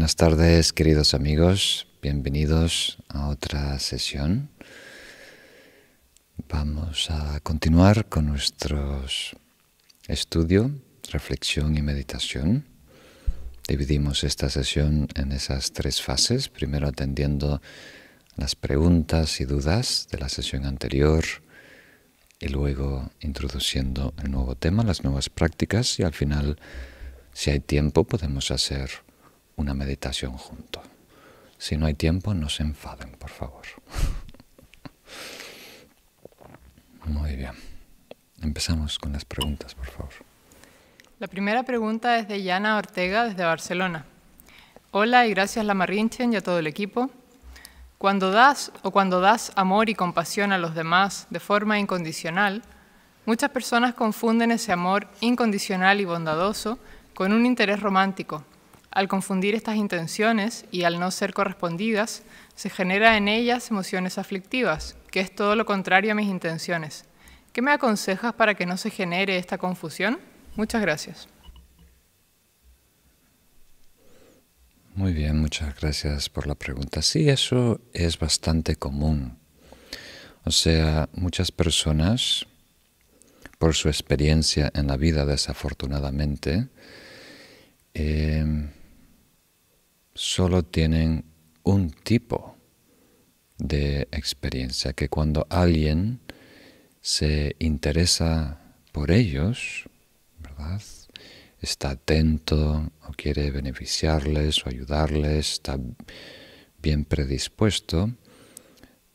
Buenas tardes, queridos amigos. Bienvenidos a otra sesión. Vamos a continuar con nuestros estudio, reflexión y meditación. Dividimos esta sesión en esas tres fases. Primero atendiendo las preguntas y dudas de la sesión anterior y luego introduciendo el nuevo tema, las nuevas prácticas y al final, si hay tiempo, podemos hacer una meditación junto. Si no hay tiempo, no se enfaden, por favor. Muy bien. Empezamos con las preguntas, por favor. La primera pregunta es de Yana Ortega desde Barcelona. Hola y gracias Lamarrinchen y a todo el equipo. Cuando das o cuando das amor y compasión a los demás de forma incondicional, muchas personas confunden ese amor incondicional y bondadoso con un interés romántico al confundir estas intenciones y al no ser correspondidas, se genera en ellas emociones aflictivas, que es todo lo contrario a mis intenciones. ¿Qué me aconsejas para que no se genere esta confusión? Muchas gracias. Muy bien, muchas gracias por la pregunta. Sí, eso es bastante común. O sea, muchas personas, por su experiencia en la vida desafortunadamente, eh, solo tienen un tipo de experiencia, que cuando alguien se interesa por ellos, ¿verdad? Está atento o quiere beneficiarles o ayudarles, está bien predispuesto,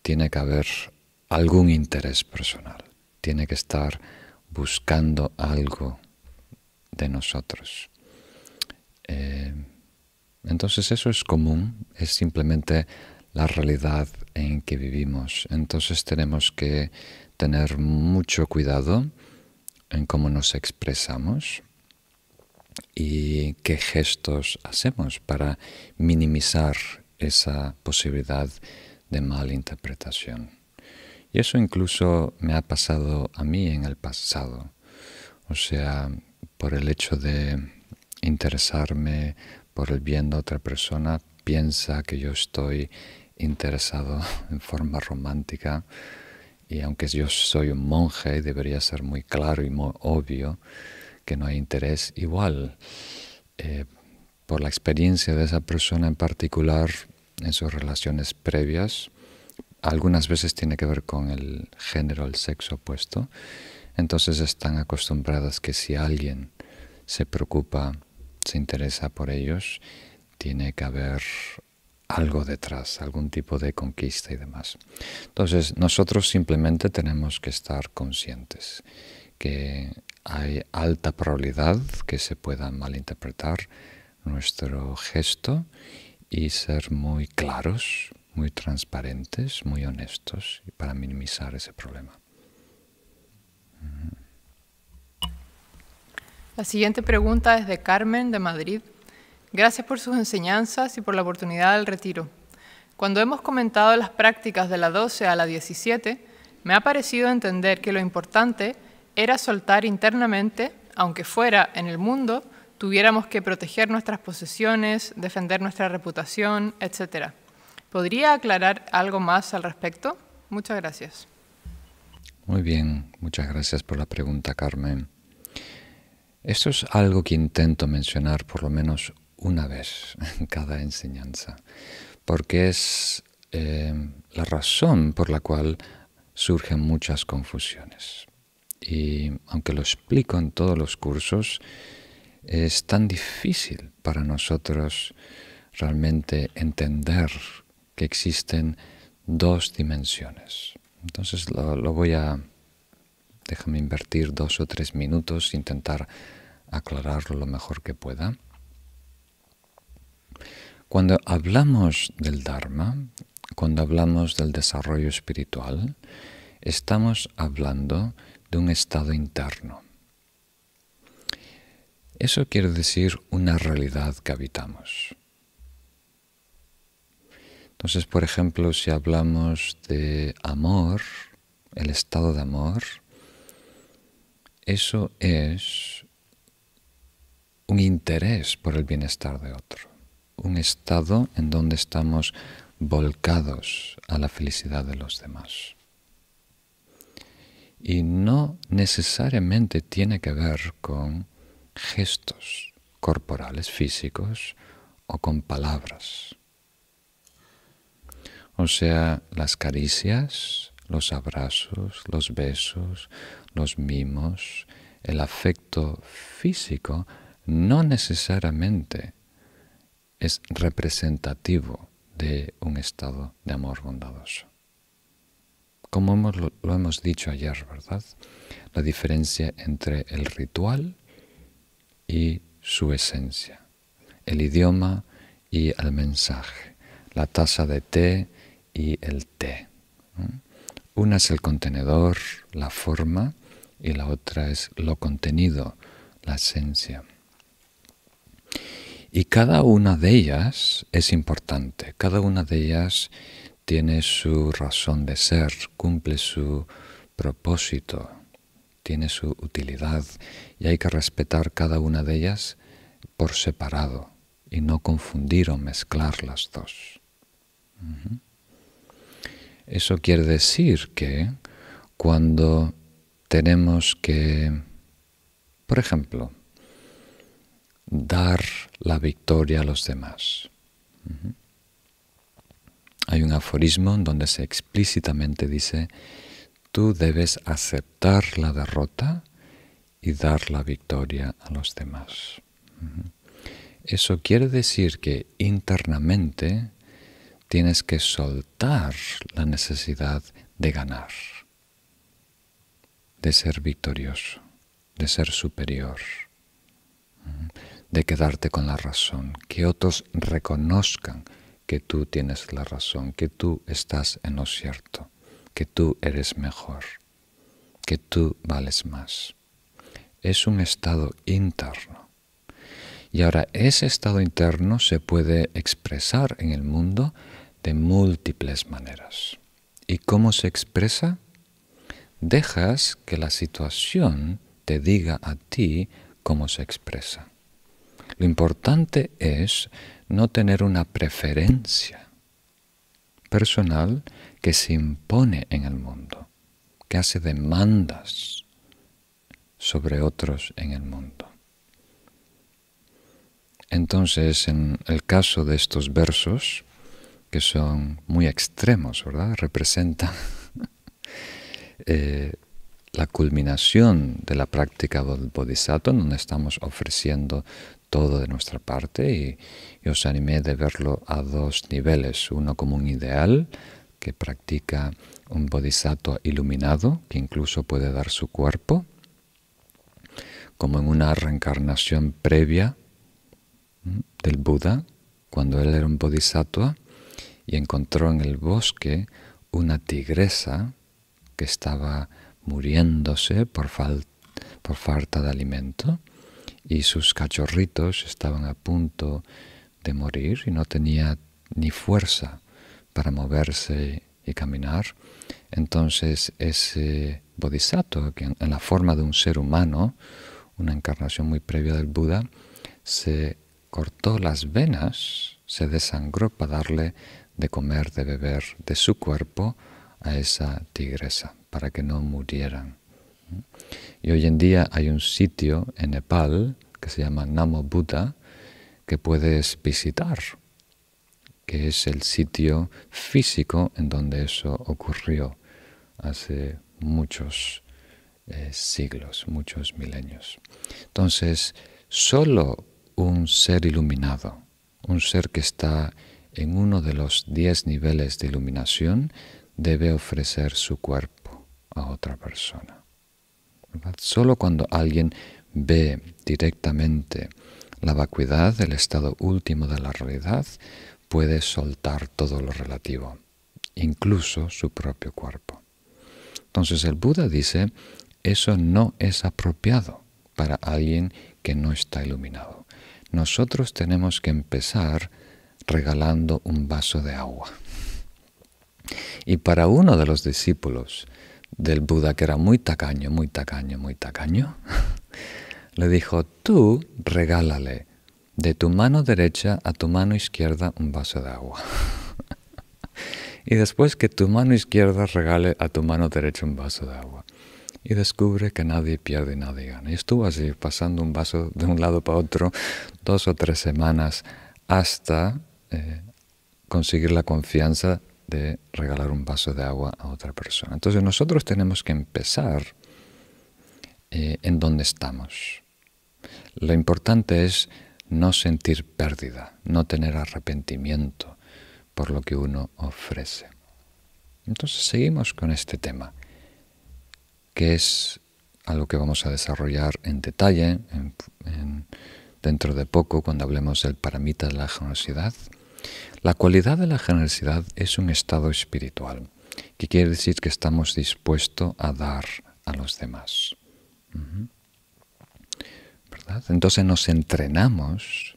tiene que haber algún interés personal, tiene que estar buscando algo de nosotros. Eh, entonces eso es común, es simplemente la realidad en que vivimos. Entonces tenemos que tener mucho cuidado en cómo nos expresamos y qué gestos hacemos para minimizar esa posibilidad de malinterpretación. Y eso incluso me ha pasado a mí en el pasado. O sea, por el hecho de interesarme por el bien de otra persona piensa que yo estoy interesado en forma romántica. Y aunque yo soy un monje debería ser muy claro y muy obvio que no hay interés. Igual eh, por la experiencia de esa persona en particular en sus relaciones previas algunas veces tiene que ver con el género el sexo opuesto. Entonces están acostumbradas que si alguien se preocupa se interesa por ellos, tiene que haber algo detrás, algún tipo de conquista y demás. Entonces, nosotros simplemente tenemos que estar conscientes que hay alta probabilidad que se pueda malinterpretar nuestro gesto y ser muy claros, muy transparentes, muy honestos para minimizar ese problema. La siguiente pregunta es de Carmen de Madrid. Gracias por sus enseñanzas y por la oportunidad del retiro. Cuando hemos comentado las prácticas de la 12 a la 17, me ha parecido entender que lo importante era soltar internamente, aunque fuera en el mundo, tuviéramos que proteger nuestras posesiones, defender nuestra reputación, etc. ¿Podría aclarar algo más al respecto? Muchas gracias. Muy bien, muchas gracias por la pregunta, Carmen. Esto es algo que intento mencionar por lo menos una vez en cada enseñanza, porque es eh, la razón por la cual surgen muchas confusiones. Y aunque lo explico en todos los cursos, es tan difícil para nosotros realmente entender que existen dos dimensiones. Entonces lo, lo voy a, déjame invertir dos o tres minutos, intentar aclararlo lo mejor que pueda. Cuando hablamos del Dharma, cuando hablamos del desarrollo espiritual, estamos hablando de un estado interno. Eso quiere decir una realidad que habitamos. Entonces, por ejemplo, si hablamos de amor, el estado de amor, eso es un interés por el bienestar de otro, un estado en donde estamos volcados a la felicidad de los demás. Y no necesariamente tiene que ver con gestos corporales, físicos o con palabras. O sea, las caricias, los abrazos, los besos, los mimos, el afecto físico no necesariamente es representativo de un estado de amor bondadoso. Como lo, lo hemos dicho ayer, ¿verdad? La diferencia entre el ritual y su esencia, el idioma y el mensaje, la taza de té y el té. Una es el contenedor, la forma, y la otra es lo contenido, la esencia. Y cada una de ellas es importante, cada una de ellas tiene su razón de ser, cumple su propósito, tiene su utilidad. Y hay que respetar cada una de ellas por separado y no confundir o mezclar las dos. Eso quiere decir que cuando tenemos que, por ejemplo, dar la victoria a los demás. Hay un aforismo en donde se explícitamente dice, tú debes aceptar la derrota y dar la victoria a los demás. Eso quiere decir que internamente tienes que soltar la necesidad de ganar, de ser victorioso, de ser superior, de quedarte con la razón, que otros reconozcan que tú tienes la razón, que tú estás en lo cierto, que tú eres mejor, que tú vales más. Es un estado interno. Y ahora ese estado interno se puede expresar en el mundo de múltiples maneras. ¿Y cómo se expresa? Dejas que la situación te diga a ti cómo se expresa. Lo importante es no tener una preferencia personal que se impone en el mundo, que hace demandas sobre otros en el mundo. Entonces, en el caso de estos versos, que son muy extremos, ¿verdad? Representan eh, la culminación de la práctica del bodhisattva, donde estamos ofreciendo todo de nuestra parte y, os animé de verlo a dos niveles, uno como un ideal que practica un bodhisattva iluminado, que incluso puede dar su cuerpo, como en una reencarnación previa del Buda, cuando él era un bodhisattva y encontró en el bosque una tigresa que estaba muriéndose por, por falta de alimento y sus cachorritos estaban a punto de morir y no tenía ni fuerza para moverse y caminar. Entonces ese bodhisattva, que en la forma de un ser humano, una encarnación muy previa del Buda, se cortó las venas, se desangró para darle de comer, de beber de su cuerpo a esa tigresa, para que no murieran. Y hoy en día hay un sitio en Nepal que se llama Namo Buddha que puedes visitar, que es el sitio físico en donde eso ocurrió hace muchos eh, siglos, muchos milenios. Entonces, solo un ser iluminado, un ser que está en uno de los diez niveles de iluminación, debe ofrecer su cuerpo a otra persona. Solo cuando alguien ve directamente la vacuidad, el estado último de la realidad, puede soltar todo lo relativo, incluso su propio cuerpo. Entonces el Buda dice, eso no es apropiado para alguien que no está iluminado. Nosotros tenemos que empezar regalando un vaso de agua. Y para uno de los discípulos del Buda, que era muy tacaño, muy tacaño, muy tacaño, le dijo, tú regálale de tu mano derecha a tu mano izquierda un vaso de agua. y después que tu mano izquierda regale a tu mano derecha un vaso de agua. Y descubre que nadie pierde y nadie gana. Y estuvo así, pasando un vaso de un lado para otro, dos o tres semanas, hasta eh, conseguir la confianza de regalar un vaso de agua a otra persona. Entonces nosotros tenemos que empezar eh, en donde estamos. Lo importante es no sentir pérdida, no tener arrepentimiento por lo que uno ofrece. Entonces seguimos con este tema, que es algo que vamos a desarrollar en detalle dentro de poco cuando hablemos del paramita de la generosidad. La cualidad de la generosidad es un estado espiritual, que quiere decir que estamos dispuestos a dar a los demás. Entonces nos entrenamos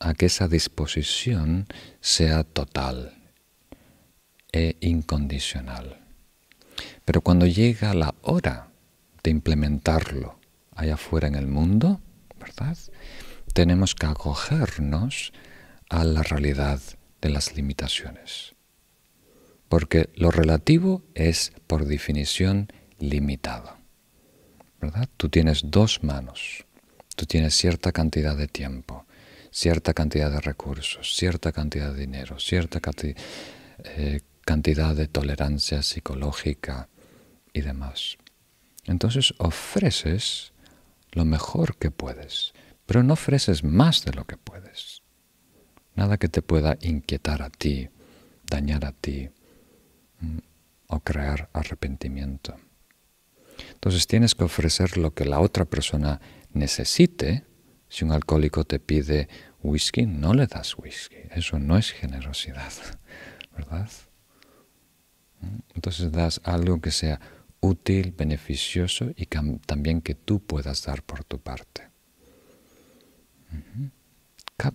a que esa disposición sea total e incondicional. Pero cuando llega la hora de implementarlo allá afuera en el mundo, ¿verdad? Tenemos que acogernos a la realidad de las limitaciones. Porque lo relativo es, por definición, limitado. ¿Verdad? Tú tienes dos manos tú tienes cierta cantidad de tiempo, cierta cantidad de recursos, cierta cantidad de dinero, cierta eh, cantidad de tolerancia psicológica y demás. Entonces ofreces lo mejor que puedes, pero no ofreces más de lo que puedes. Nada que te pueda inquietar a ti, dañar a ti mm, o crear arrepentimiento. Entonces tienes que ofrecer lo que la otra persona necesite, si un alcohólico te pide whisky, no le das whisky. Eso no es generosidad, ¿verdad? Entonces das algo que sea útil, beneficioso y también que tú puedas dar por tu parte.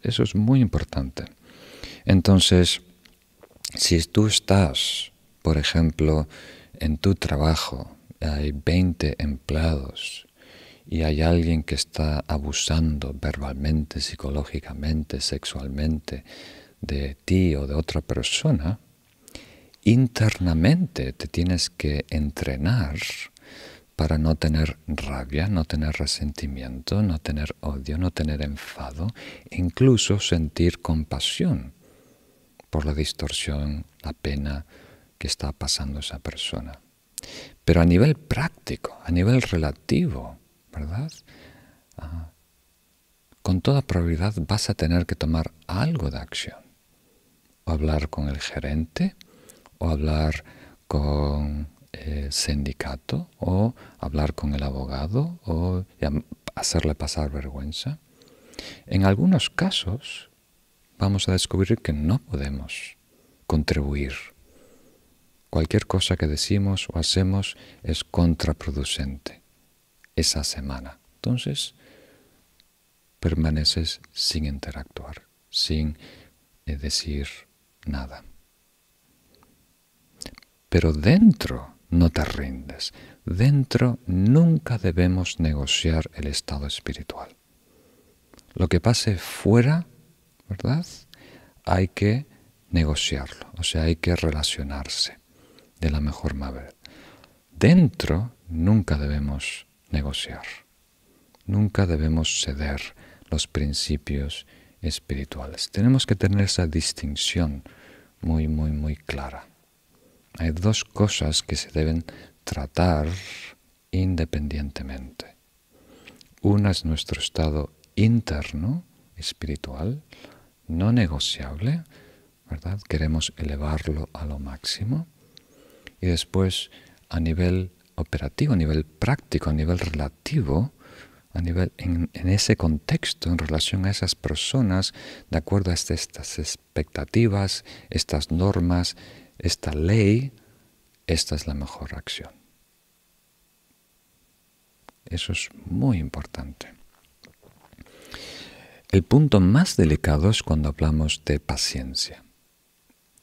Eso es muy importante. Entonces, si tú estás, por ejemplo, en tu trabajo, hay 20 empleados y hay alguien que está abusando verbalmente, psicológicamente, sexualmente de ti o de otra persona, internamente te tienes que entrenar para no tener rabia, no tener resentimiento, no tener odio, no tener enfado, e incluso sentir compasión por la distorsión, la pena que está pasando esa persona. Pero a nivel práctico, a nivel relativo, ¿verdad? con toda probabilidad vas a tener que tomar algo de acción. O hablar con el gerente, o hablar con el sindicato, o hablar con el abogado, o hacerle pasar vergüenza. En algunos casos vamos a descubrir que no podemos contribuir. Cualquier cosa que decimos o hacemos es contraproducente esa semana. Entonces, permaneces sin interactuar, sin eh, decir nada. Pero dentro no te rindes. Dentro nunca debemos negociar el estado espiritual. Lo que pase fuera, ¿verdad? Hay que negociarlo, o sea, hay que relacionarse de la mejor manera. Dentro nunca debemos negociar. Nunca debemos ceder los principios espirituales. Tenemos que tener esa distinción muy, muy, muy clara. Hay dos cosas que se deben tratar independientemente. Una es nuestro estado interno, espiritual, no negociable, ¿verdad? Queremos elevarlo a lo máximo. Y después, a nivel operativo, a nivel práctico, a nivel relativo, a nivel, en, ese contexto, en relación a esas personas, de acuerdo a estas expectativas, estas normas, esta ley, esta es la mejor acción. Eso es muy importante. El punto más delicado es cuando hablamos de paciencia,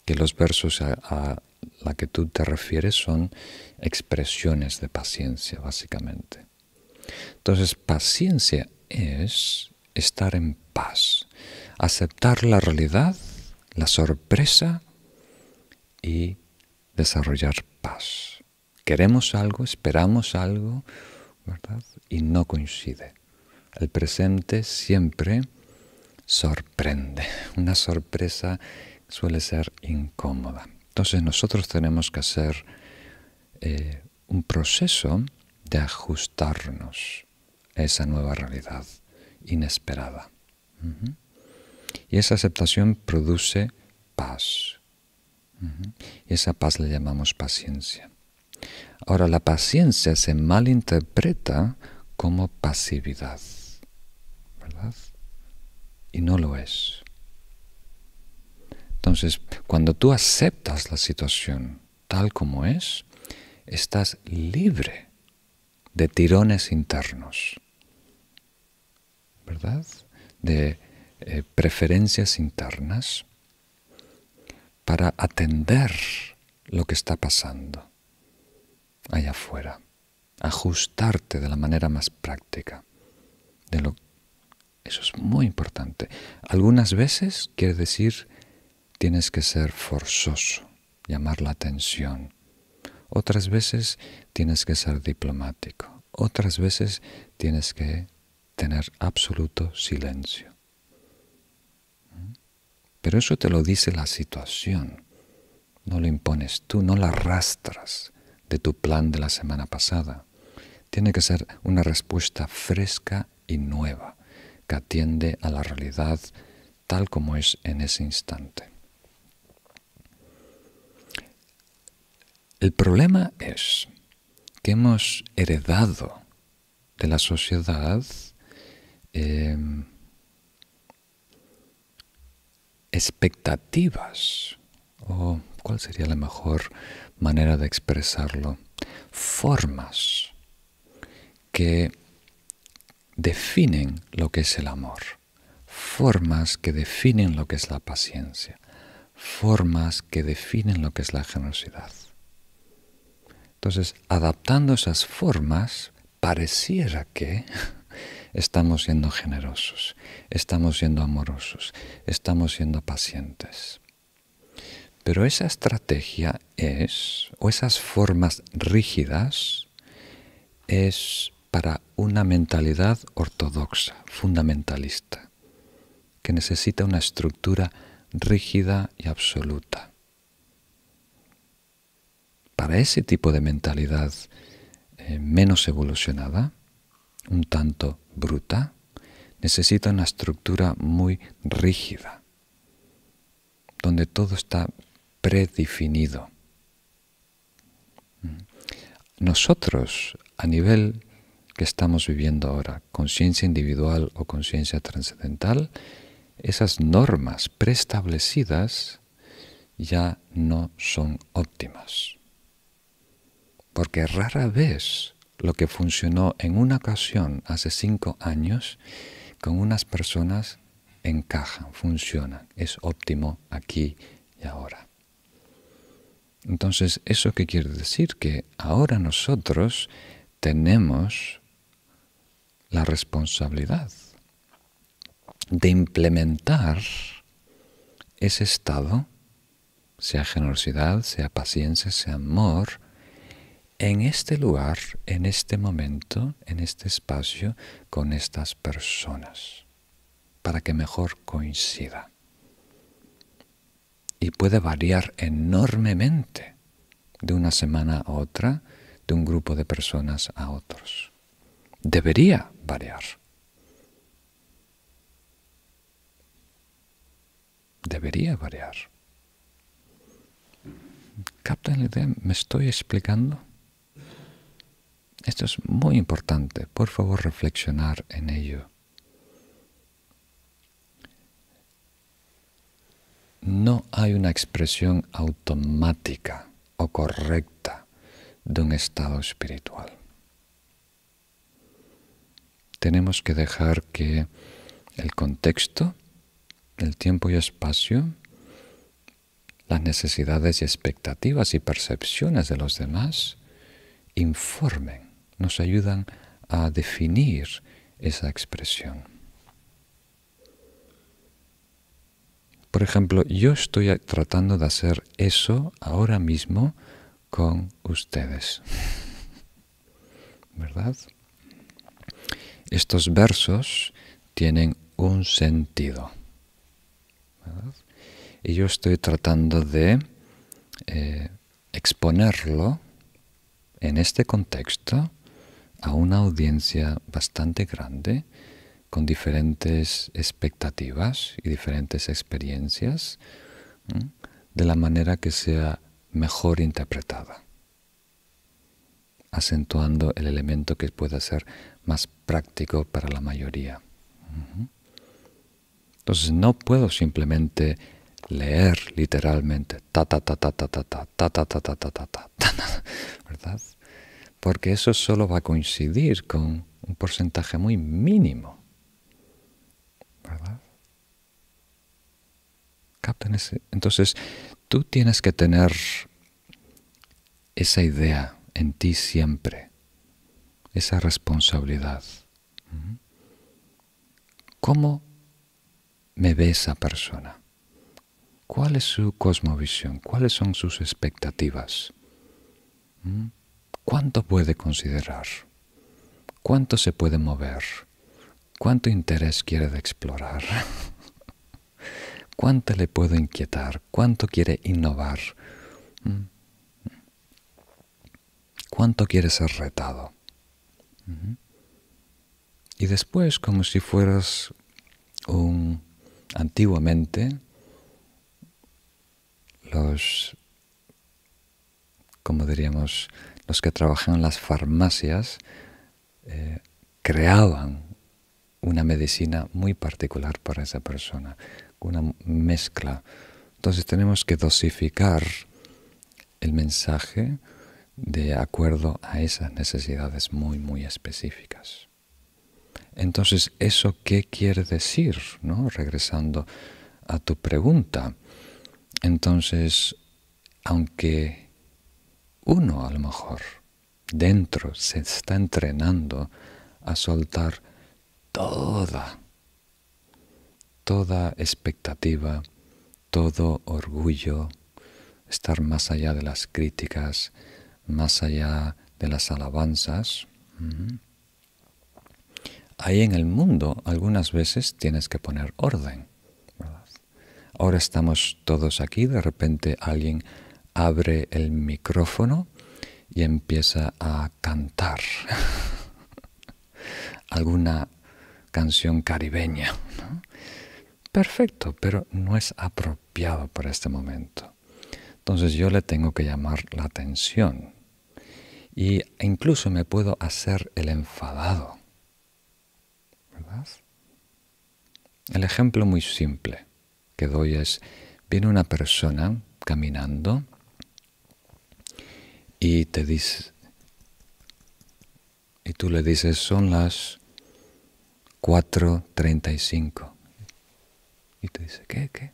que los versos a, la que tú te refieres son expresiones de paciencia, básicamente. Entonces, paciencia es estar en paz. Aceptar la realidad, la sorpresa y desarrollar paz. Queremos algo, esperamos algo, ¿verdad? Y no coincide. El presente siempre sorprende. Una sorpresa suele ser incómoda. Entonces nosotros tenemos que hacer eh, un proceso de ajustarnos a esa nueva realidad inesperada. Y esa aceptación produce paz. Y esa paz le llamamos paciencia. Ahora, la paciencia se malinterpreta como pasividad, ¿verdad? Y no lo es. Entonces, cuando tú aceptas la situación tal como es, estás libre de tirones internos, ¿verdad? De eh, preferencias internas para atender lo que está pasando allá afuera, ajustarte de la manera más práctica. De lo, eso es muy importante. Algunas veces quiere decir tienes que ser forzoso, llamar la atención. Otras veces tienes que ser diplomático. Otras veces tienes que tener absoluto silencio. Pero eso te lo dice la situación. No lo impones tú, no la arrastras de tu plan de la semana pasada. Tiene que ser una respuesta fresca y nueva, que atiende a la realidad tal como es en ese instante. El problema es que hemos heredado de la sociedad em, expectativas, o cuál sería la mejor manera de expresarlo, formas que definen lo que es el amor, formas que definen lo que es la paciencia, formas que definen lo que es la generosidad. Entonces, adaptando esas formas, pareciera que estamos siendo generosos, estamos siendo amorosos, estamos siendo pacientes. Pero esa estrategia es, o esas formas rígidas, es para una mentalidad ortodoxa, fundamentalista, que necesita una estructura rígida y absoluta para ese tipo de mentalidad eh, menos evolucionada, un tanto bruta, necesita una estructura muy rígida, donde todo está predefinido. Mm. Nosotros, a nivel que estamos viviendo ahora, conciencia individual o conciencia trascendental, esas normas preestablecidas ya no son óptimas porque rara vez lo que funcionó en una ocasión hace cinco años con unas personas encaja, funciona, es óptimo aquí y ahora. Entonces, ¿eso qué quiere decir? Que ahora nosotros tenemos la responsabilidad de implementar ese estado, sea generosidad, sea paciencia, sea amor, en este lugar, en este momento, en este espacio, con estas personas, para que mejor coincida. Y puede variar enormemente de una semana a otra, de un grupo de personas a otros. Debería variar. Debería variar. ¿Captan la idea? ¿Me estoy explicando? Esto es muy importante, por favor reflexionar en ello. No hay una expresión automática o correcta de un estado espiritual. Tenemos que dejar que el contexto, el tiempo y espacio, las necesidades y expectativas y percepciones de los demás informen nos ayudan a definir esa expresión. Por ejemplo, yo estoy tratando de hacer eso ahora mismo con ustedes. ¿Verdad? Estos versos tienen un sentido. Y yo estoy tratando de eh, exponerlo en este contexto a una audiencia bastante grande, con diferentes expectativas y diferentes experiencias, de la manera que sea mejor interpretada, acentuando el elemento que pueda ser más práctico para la mayoría. Entonces no puedo simplemente leer literalmente ta ta ta ta ta ta ta ta ta ta ta ta ta ta ¿verdad? Porque eso solo va a coincidir con un porcentaje muy mínimo. ¿Verdad? ¿Captan? Entonces, tú tienes que tener esa idea en ti siempre, esa responsabilidad. ¿Cómo me ve esa persona? ¿Cuál es su cosmovisión? ¿Cuáles son sus expectativas? ¿Mm? ¿Cuánto puede considerar? ¿Cuánto se puede mover? ¿Cuánto interés quiere explorar? ¿Cuánto le puedo inquietar? ¿Cuánto quiere innovar? ¿Mm? ¿Cuánto quiere ser retado? ¿Mm? Y después, como si fueras un antiguamente, los, como diríamos, los que trabajan en las farmacias eh, creaban una medicina muy particular para esa persona, una mezcla. Entonces tenemos que dosificar el mensaje de acuerdo a esas necesidades muy, muy específicas. Entonces, ¿eso qué quiere decir? ¿no? Regresando a tu pregunta. Entonces, aunque uno a lo mejor dentro se está entrenando a soltar toda, toda expectativa, todo orgullo, estar más allá de las críticas, más allá de las alabanzas. Ahí en el mundo algunas veces tienes que poner orden. Ahora estamos todos aquí, de repente alguien abre el micrófono y empieza a cantar alguna canción caribeña. Perfecto, pero no es apropiado para este momento. Entonces yo le tengo que llamar la atención y incluso me puedo hacer el enfadado. ¿Verdad? El ejemplo muy simple que doy es, viene una persona caminando y te dice, y tú le dices, son las 4.35. Y te dice, ¿qué? ¿Qué?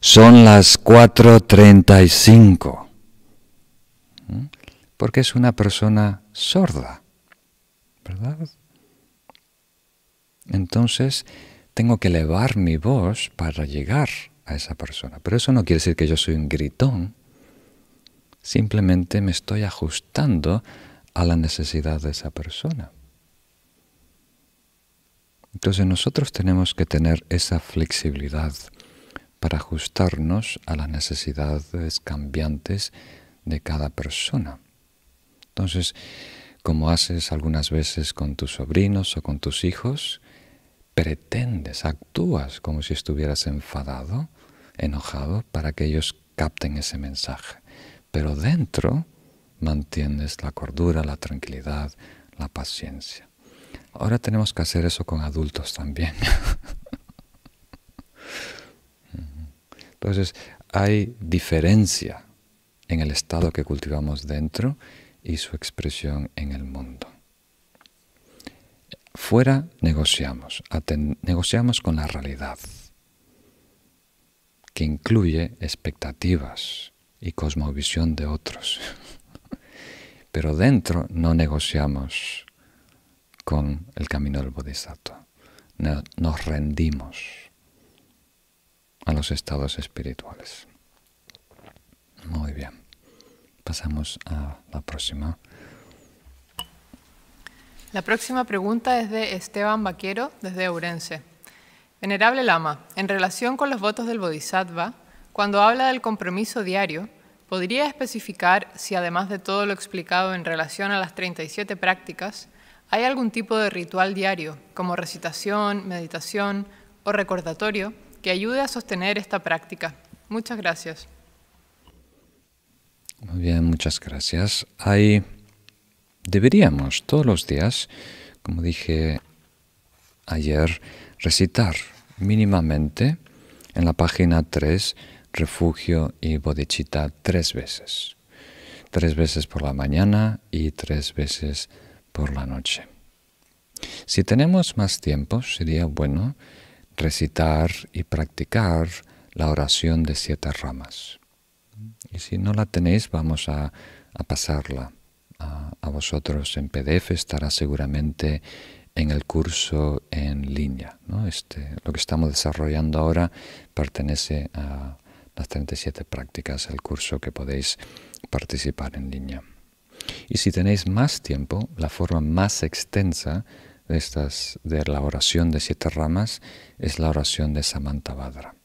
Son las 4.35. ¿Mm? Porque es una persona sorda, ¿verdad? Entonces, tengo que elevar mi voz para llegar a esa persona. Pero eso no quiere decir que yo soy un gritón. Simplemente me estoy ajustando a la necesidad de esa persona. Entonces nosotros tenemos que tener esa flexibilidad para ajustarnos a las necesidades cambiantes de cada persona. Entonces, como haces algunas veces con tus sobrinos o con tus hijos, pretendes, actúas como si estuvieras enfadado, enojado, para que ellos capten ese mensaje. Pero dentro mantienes la cordura, la tranquilidad, la paciencia. Ahora tenemos que hacer eso con adultos también. Entonces, hay diferencia en el estado que cultivamos dentro y su expresión en el mundo. Fuera negociamos, negociamos con la realidad, que incluye expectativas y cosmovisión de otros. Pero dentro no negociamos con el camino del Bodhisattva, nos rendimos a los estados espirituales. Muy bien. Pasamos a la próxima. La próxima pregunta es de Esteban Vaquero, desde Ourense. Venerable Lama, en relación con los votos del Bodhisattva, cuando habla del compromiso diario, ¿podría especificar si además de todo lo explicado en relación a las 37 prácticas, hay algún tipo de ritual diario, como recitación, meditación o recordatorio, que ayude a sostener esta práctica? Muchas gracias. Muy bien, muchas gracias. Hay deberíamos todos los días, como dije ayer, recitar mínimamente en la página 3 refugio y bodhicitta tres veces. Tres veces por la mañana y tres veces por la noche. Si tenemos más tiempo, sería bueno recitar y practicar la oración de siete ramas. Y si no la tenéis, vamos a, a pasarla a, vosotros en PDF, estará seguramente en el curso en línea. Este, lo que estamos desarrollando ahora pertenece a las 37 prácticas, el curso que podéis participar en línea. Y si tenéis más tiempo, la forma más extensa de, estas, de la oración de siete ramas es la oración de Samantabhadra.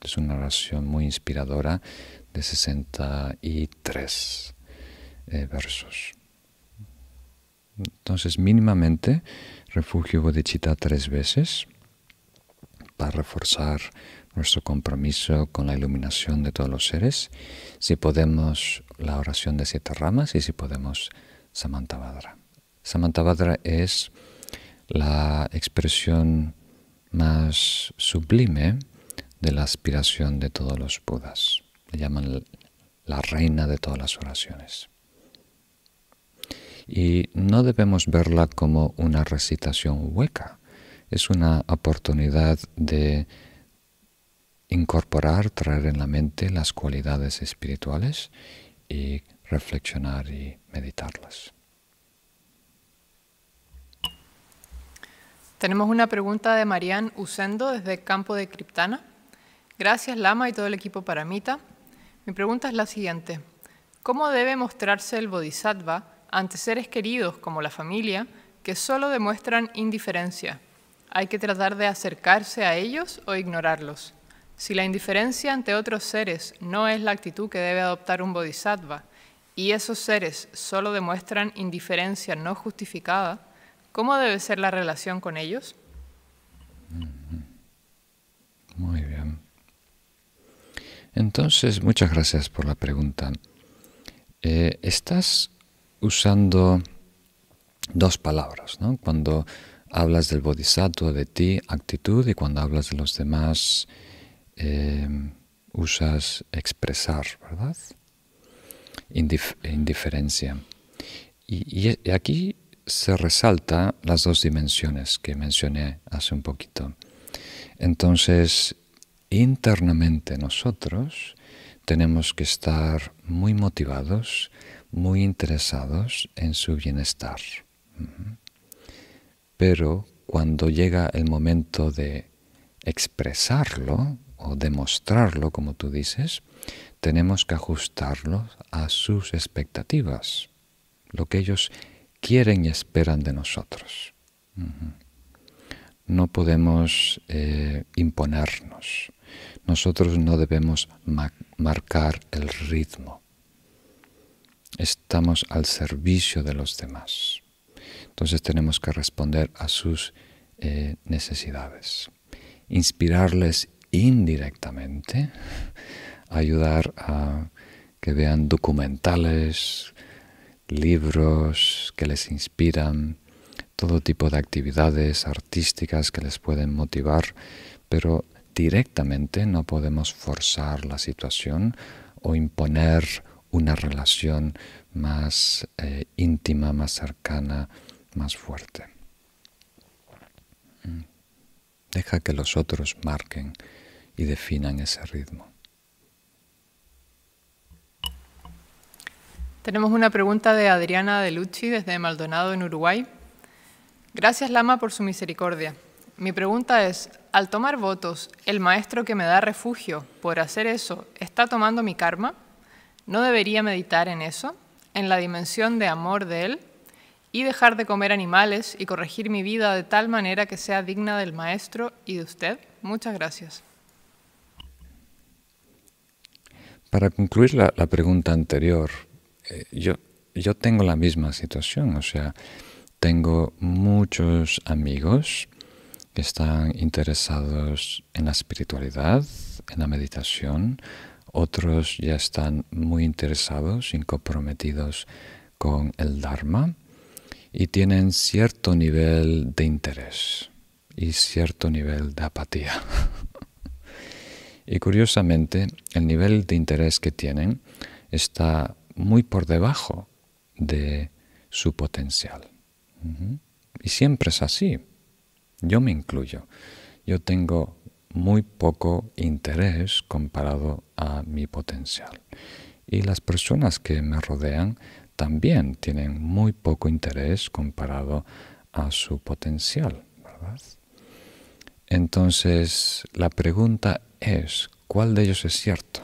Es una oración muy inspiradora de 63 eh, versos. Entonces, mínimamente, refugio bodhicitta tres veces para reforzar nuestro compromiso con la iluminación de todos los seres. Si podemos, la oración de siete ramas y si podemos, Samantabhadra. Samantabhadra es la expresión más sublime de la aspiración de todos los Budas. Le llaman la reina de todas las oraciones y no debemos verla como una recitación hueca. Es una oportunidad de incorporar, traer en la mente las cualidades espirituales y reflexionar y meditarlas. Tenemos una pregunta de Marianne Usendo desde Campo de Criptana. Gracias Lama y todo el equipo Paramita. Mi pregunta es la siguiente. ¿Cómo debe mostrarse el Bodhisattva ante seres queridos como la familia que solo demuestran indiferencia. Hay que tratar de acercarse a ellos o ignorarlos. Si la indiferencia ante otros seres no es la actitud que debe adoptar un bodhisattva y esos seres solo demuestran indiferencia no justificada, ¿cómo debe ser la relación con ellos? Muy bien. Entonces, muchas gracias por la pregunta. Eh, ¿Estás usando dos palabras, ¿no? Cuando hablas del bodhisattva de ti, actitud, y cuando hablas de los demás, eh, usas expresar, ¿verdad? indiferencia. y, aquí se resalta las dos dimensiones que mencioné hace un poquito. Entonces, internamente nosotros tenemos que estar muy motivados, muy interesados en su bienestar. Pero cuando llega el momento de expresarlo o demostrarlo, como tú dices, tenemos que ajustarlo a sus expectativas, lo que ellos quieren y esperan de nosotros. No podemos eh, imponernos. Nosotros no debemos marcar el ritmo estamos al servicio de los demás. Entonces tenemos que responder a sus eh, necesidades, inspirarles indirectamente, ayudar a que vean documentales, libros que les inspiran, todo tipo de actividades artísticas que les pueden motivar, pero directamente no podemos forzar la situación o imponer una relación más eh, íntima, más cercana, más fuerte. Mm. Deja que los otros marquen y definan ese ritmo. Tenemos una pregunta de Adriana de Lucci desde Maldonado, en Uruguay. Gracias, Lama, por su misericordia. Mi pregunta es, al tomar votos, ¿el maestro que me da refugio por hacer eso está tomando mi karma? ¿No debería meditar en eso, en la dimensión de amor de él, y dejar de comer animales y corregir mi vida de tal manera que sea digna del maestro y de usted? Muchas gracias. Para concluir la, pregunta anterior, eh, yo, yo tengo la misma situación, o sea, tengo muchos amigos que están interesados en la espiritualidad, en la meditación, otros ya están muy interesados y comprometidos con el Dharma y tienen cierto nivel de interés y cierto nivel de apatía. y curiosamente, el nivel de interés que tienen está muy por debajo de su potencial. Y siempre es así. Yo me incluyo. Yo tengo muy poco interés comparado a mi potencial. Y las personas que me rodean también tienen muy poco interés comparado a su potencial, Entonces, la pregunta es, ¿cuál de ellos es cierto?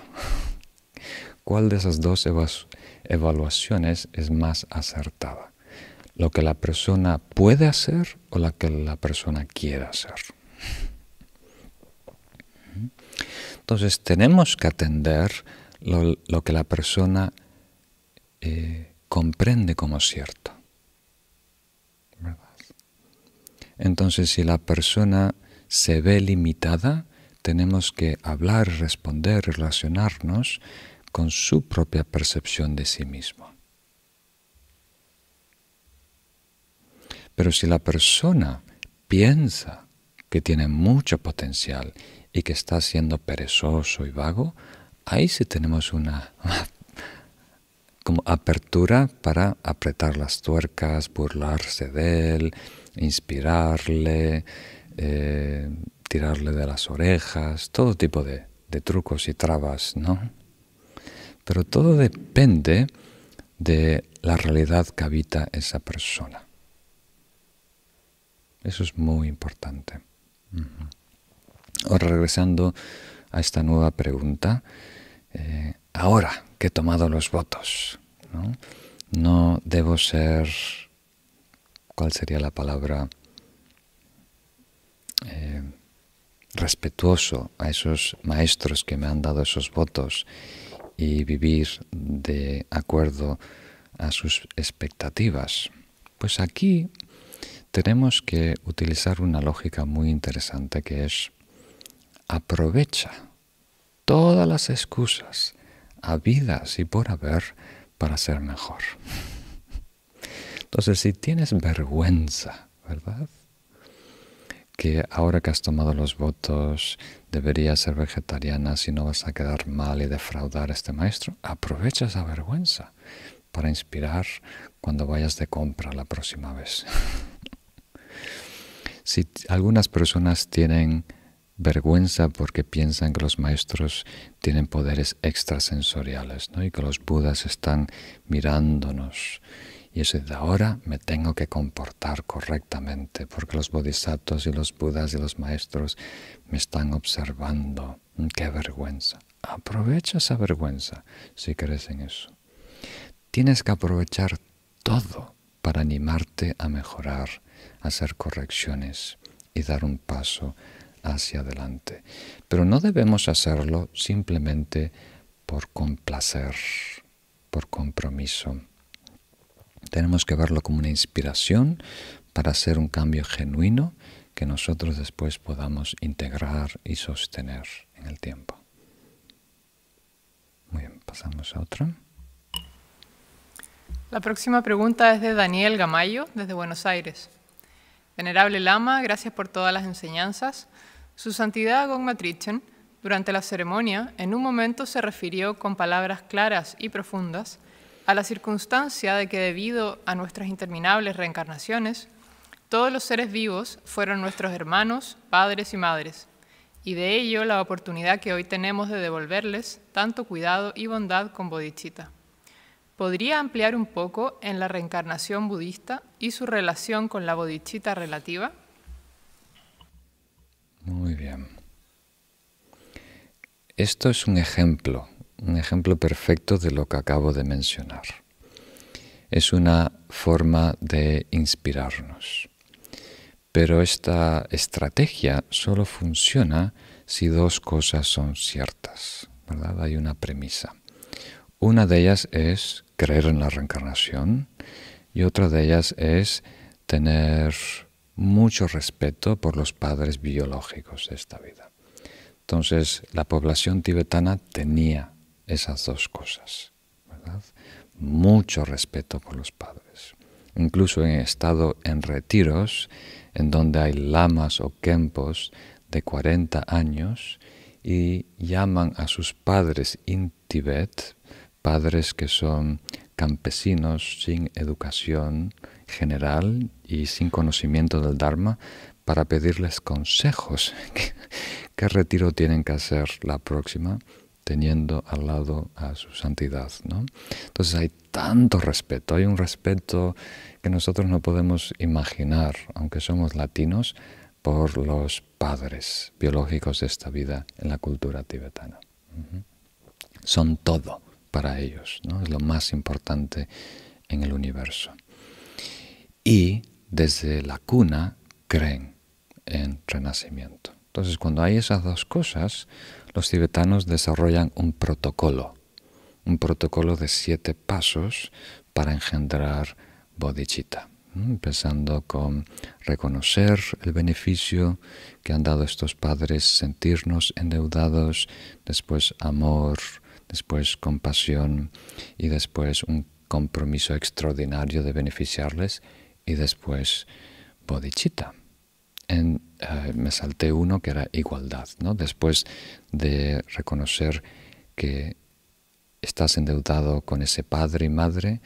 ¿Cuál de esas dos evaluaciones es más acertada? ¿Lo que la persona puede hacer o lo que la persona quiere hacer? Entonces tenemos que atender lo, que la persona eh, comprende como cierto. Entonces si la persona se ve limitada, tenemos que hablar, responder, relacionarnos con su propia percepción de sí mismo. Pero si la persona piensa que tiene mucho potencial y que está siendo perezoso y vago, ahí sí tenemos una, como apertura para apretar las tuercas, burlarse de él, inspirarle, eh, tirarle de las orejas, todo tipo de, trucos y trabas, ¿no? Pero todo depende de la realidad que habita esa persona. Eso es muy importante. Ahora regresando a esta nueva pregunta, eh, ahora que he tomado los votos, ¿no? debo ser, ¿cuál sería la palabra? Eh, respetuoso a esos maestros que me han dado esos votos y vivir de acuerdo a sus expectativas. Pues aquí tenemos que utilizar una lógica muy interesante que es aprovecha todas las excusas habidas y por haber para ser mejor. Entonces, si tienes vergüenza, ¿verdad? Que ahora que has tomado los votos deberías ser vegetariana si no vas a quedar mal y defraudar a este maestro, aprovecha esa vergüenza para inspirar cuando vayas de compra la próxima vez. si algunas personas tienen vergüenza porque piensan que los maestros tienen poderes extrasensoriales ¿no? y que los budas están mirándonos. Y eso de ahora me tengo que comportar correctamente porque los bodhisattvas y los budas y los maestros me están observando. ¡Qué vergüenza! Aprovecha esa vergüenza si crees en eso. Tienes que aprovechar todo para animarte a mejorar, a hacer correcciones y dar un paso hacia adelante. Pero no debemos hacerlo simplemente por complacer, por compromiso. Tenemos que verlo como una inspiración para hacer un cambio genuino que nosotros después podamos integrar y sostener en el tiempo. Muy bien, pasamos a otra. La próxima pregunta es de Daniel Gamayo, desde Buenos Aires. Venerable Lama, gracias por todas las enseñanzas. Su Santidad Gongma Trichen, durante la ceremonia, en un momento se refirió con palabras claras y profundas a la circunstancia de que debido a nuestras interminables reencarnaciones, todos los seres vivos fueron nuestros hermanos, padres y madres, y de ello la oportunidad que hoy tenemos de devolverles tanto cuidado y bondad con bodhicitta. ¿Podría ampliar un poco en la reencarnación budista y su relación con la bodhicitta relativa? Muy bien. Esto es un ejemplo, un ejemplo perfecto de lo que acabo de mencionar. Es una forma de inspirarnos. Pero esta estrategia solo funciona si dos cosas son ciertas, ¿verdad? Hay una premisa. Una de ellas es creer en la reencarnación y otra de ellas es tener mucho respeto por los padres biológicos de esta vida. Entonces, la población tibetana tenía esas dos cosas, ¿verdad? Mucho respeto por los padres. Incluso en estado en retiros, en donde hay lamas o kempos de 40 años y llaman a sus padres in Tibet, padres que son campesinos sin educación general y sin conocimiento del Dharma para pedirles consejos. ¿Qué, retiro tienen que hacer la próxima? Teniendo al lado a su santidad. ¿no? Entonces hay tanto respeto, hay un respeto que nosotros no podemos imaginar, aunque somos latinos, por los padres biológicos de esta vida en la cultura tibetana. Son todo para ellos, ¿no? es lo más importante en el universo. Y desde la cuna creen en renacimiento. Entonces, cuando hay esas dos cosas, los tibetanos desarrollan un protocolo, un protocolo de siete pasos para engendrar bodhicitta, empezando con reconocer el beneficio que han dado estos padres, sentirnos endeudados, después amor, después compasión y después un compromiso extraordinario de beneficiarles y después bodhicitta. Eh, me salté uno que era igualdad, ¿no? Después de reconocer que estás endeudado con ese padre y madre,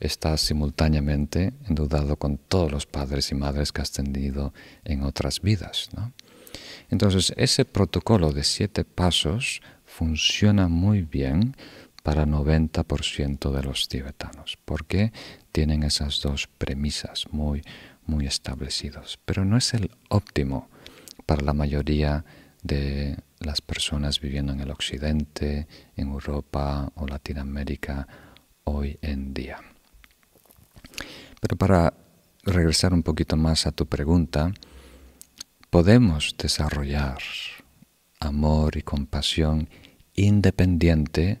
estás simultáneamente endeudado con todos los padres y madres que has tenido en otras vidas. ¿no? Entonces, ese protocolo de siete pasos funciona muy bien para 90% de los tibetanos, porque tienen esas dos premisas muy, muy establecidas. Pero no es el óptimo para la mayoría de las personas viviendo en el occidente, en Europa o Latinoamérica hoy en día. Pero para regresar un poquito más a tu pregunta, podemos desarrollar amor y compasión independiente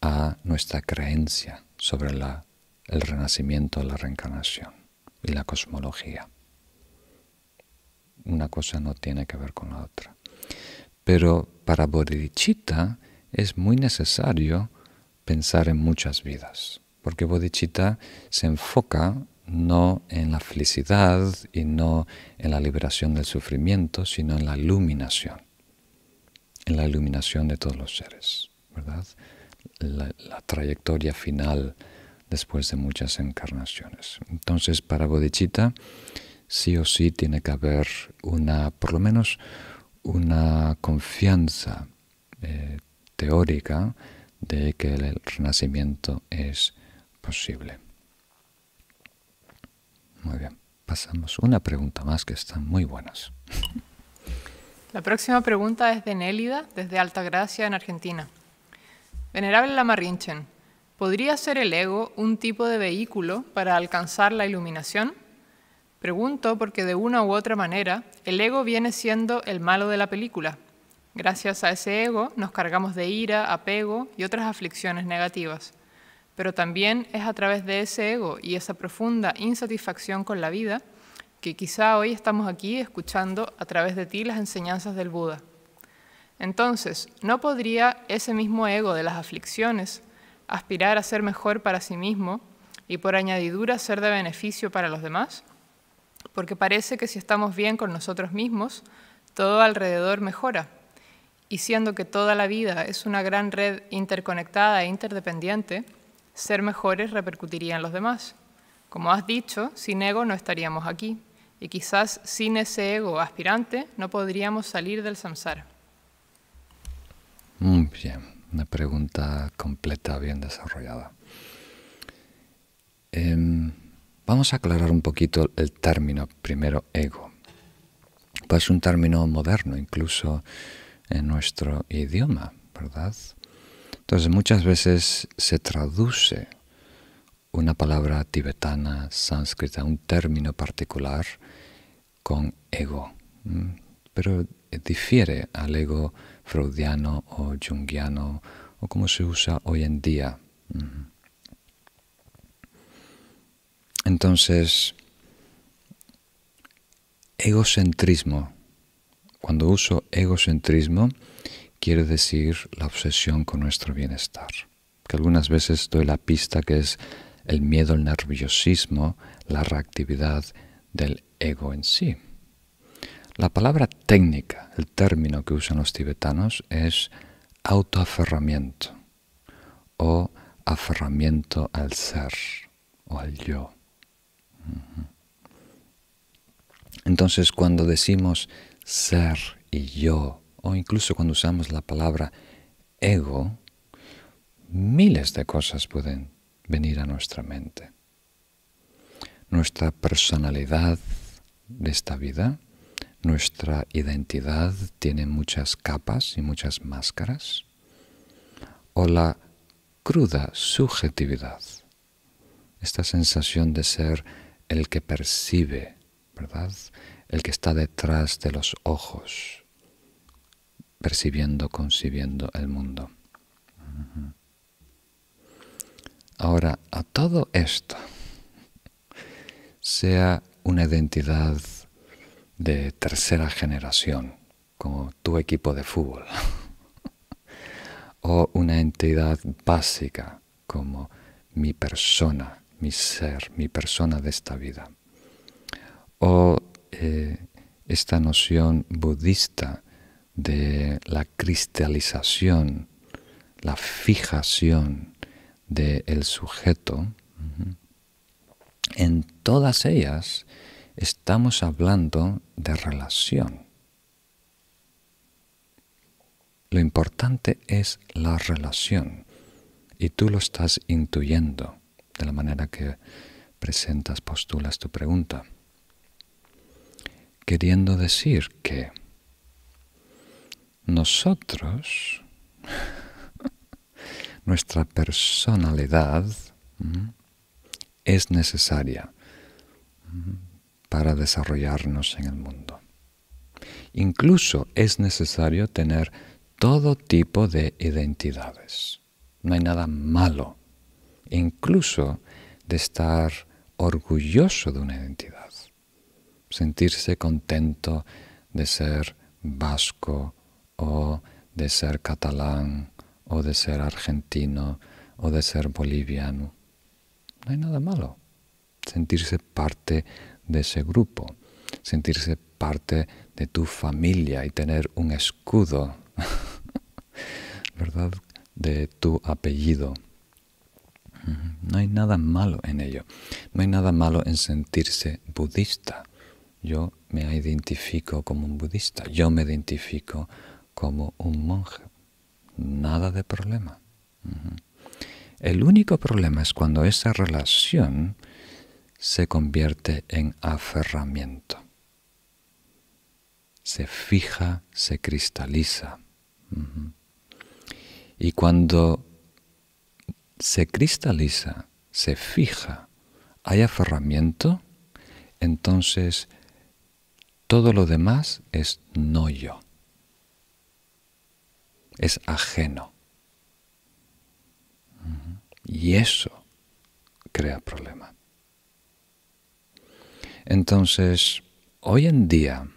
a nuestra creencia sobre el renacimiento, la reencarnación y la cosmología. Una cosa no tiene que ver con la otra. Pero para Bodhicitta es muy necesario pensar en muchas vidas, porque Bodhicitta se enfoca no en la felicidad y no en la liberación del sufrimiento, sino en la iluminación, en la iluminación de todos los seres, ¿verdad? La, trayectoria final después de muchas encarnaciones. Entonces, para Bodhicitta, sí o sí tiene que haber una, por lo menos, una confianza eh, teórica de que el renacimiento es posible. Muy bien, pasamos una pregunta más que están muy buenas. La próxima pregunta es de Nélida, desde Altagracia, en Argentina. Venerable Lamarrinchen, ¿podría ser el ego un tipo de vehículo para alcanzar la iluminación? Pregunto porque de una u otra manera el ego viene siendo el malo de la película. Gracias a ese ego nos cargamos de ira, apego y otras aflicciones negativas pero también es a través de ese ego y esa profunda insatisfacción con la vida que quizá hoy estamos aquí escuchando a través de ti las enseñanzas del Buda. Entonces, ¿no podría ese mismo ego de las aflicciones aspirar a ser mejor para sí mismo y por añadidura ser de beneficio para los demás? Porque parece que si estamos bien con nosotros mismos, todo alrededor mejora. Y siendo que toda la vida es una gran red interconectada e interdependiente, ser mejores repercutiría en los demás. Como has dicho, sin ego no estaríamos aquí, y quizás sin ese ego aspirante no podríamos salir del samsara. Muy bien, una pregunta completa, bien desarrollada. Em, vamos a aclarar un poquito el término primero ego, es un término moderno, incluso en nuestro idioma, ¿verdad? Entonces muchas veces se traduce una palabra tibetana, sánscrita, un término particular con ego, pero difiere al ego freudiano o jungiano o como se usa hoy en día. Entonces, egocentrismo. Cuando uso egocentrismo, quiere decir la obsesión con nuestro bienestar. Que algunas veces doy la pista que es el miedo, el nerviosismo, la reactividad del ego en sí. La palabra técnica, el término que usan los tibetanos, es autoaferramiento o aferramiento al ser o al yo. Entonces cuando decimos ser y yo, o incluso cuando usamos la palabra ego, miles de cosas pueden venir a nuestra mente. Nuestra personalidad de esta vida, nuestra identidad tiene muchas capas y muchas máscaras. O la cruda subjetividad, esta sensación de ser el que percibe, ¿verdad? El que está detrás de los ojos, percibiendo, concibiendo el mundo. Ahora, a todo esto, sea una identidad de tercera generación, como tu equipo de fútbol, o una entidad básica como mi persona, mi ser, mi persona de esta vida. O eh, esta noción budista de la cristalización, la fijación del sujeto, en todas ellas estamos hablando de relación. Lo importante es la relación y tú lo estás intuyendo de la manera que presentas, postulas tu pregunta. Queriendo decir que nosotros, nuestra personalidad es necesaria para desarrollarnos en el mundo. Incluso es necesario tener todo tipo de identidades. No hay nada malo incluso de estar orgulloso de una identidad, sentirse contento de ser vasco o de ser catalán o de ser argentino o de ser boliviano. No hay nada malo. Sentirse parte de ese grupo, sentirse parte de tu familia y tener un escudo, ¿verdad? De tu apellido. No hay nada malo en ello. No hay nada malo en sentirse budista. Yo me identifico como un budista. Yo me identifico como un monje. Nada de problema. El único problema es cuando esa relación se convierte en aferramiento. Se fija, se cristaliza. Y cuando se cristaliza, se fija, hay aferramiento, entonces todo lo demás es no yo, es ajeno. Y eso crea problema. Entonces, hoy en día,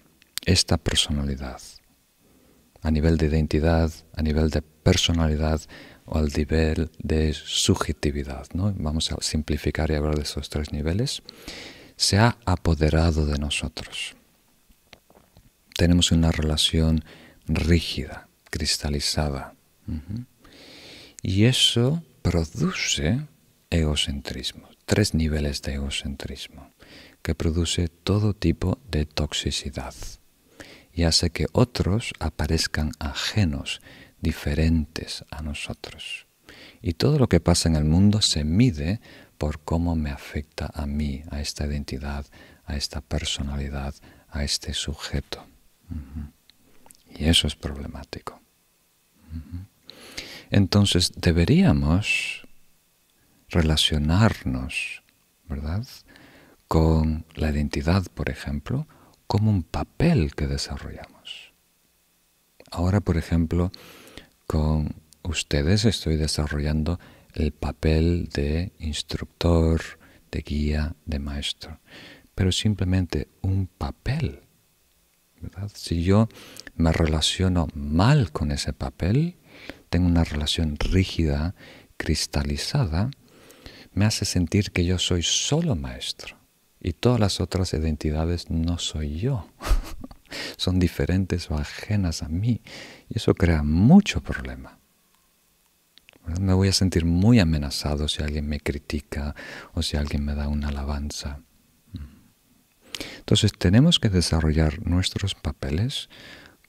esta personalidad, a nivel de identidad, a nivel de personalidad, o al nivel de subjetividad, ¿no? vamos a simplificar y hablar de esos tres niveles, se ha apoderado de nosotros. Tenemos una relación rígida, cristalizada. Y eso produce egocentrismo, tres niveles de egocentrismo, que produce todo tipo de toxicidad y hace que otros aparezcan ajenos diferentes a nosotros. Y todo lo que pasa en el mundo se mide por cómo me afecta a mí, a esta identidad, a esta personalidad, a este sujeto. Y eso es problemático. Entonces deberíamos relacionarnos, ¿verdad? Con la identidad, por ejemplo, como un papel que desarrollamos. Ahora, por ejemplo, con ustedes estoy desarrollando el papel de instructor, de guía, de maestro, pero simplemente un papel. Si yo me relaciono mal con ese papel, tengo una relación rígida, cristalizada, me hace sentir que yo soy solo maestro y todas las otras identidades no soy yo. Son diferentes o ajenas a mí y eso crea mucho problema. Me voy a sentir muy amenazado si alguien me critica o si alguien me da una alabanza. Entonces tenemos que desarrollar nuestros papeles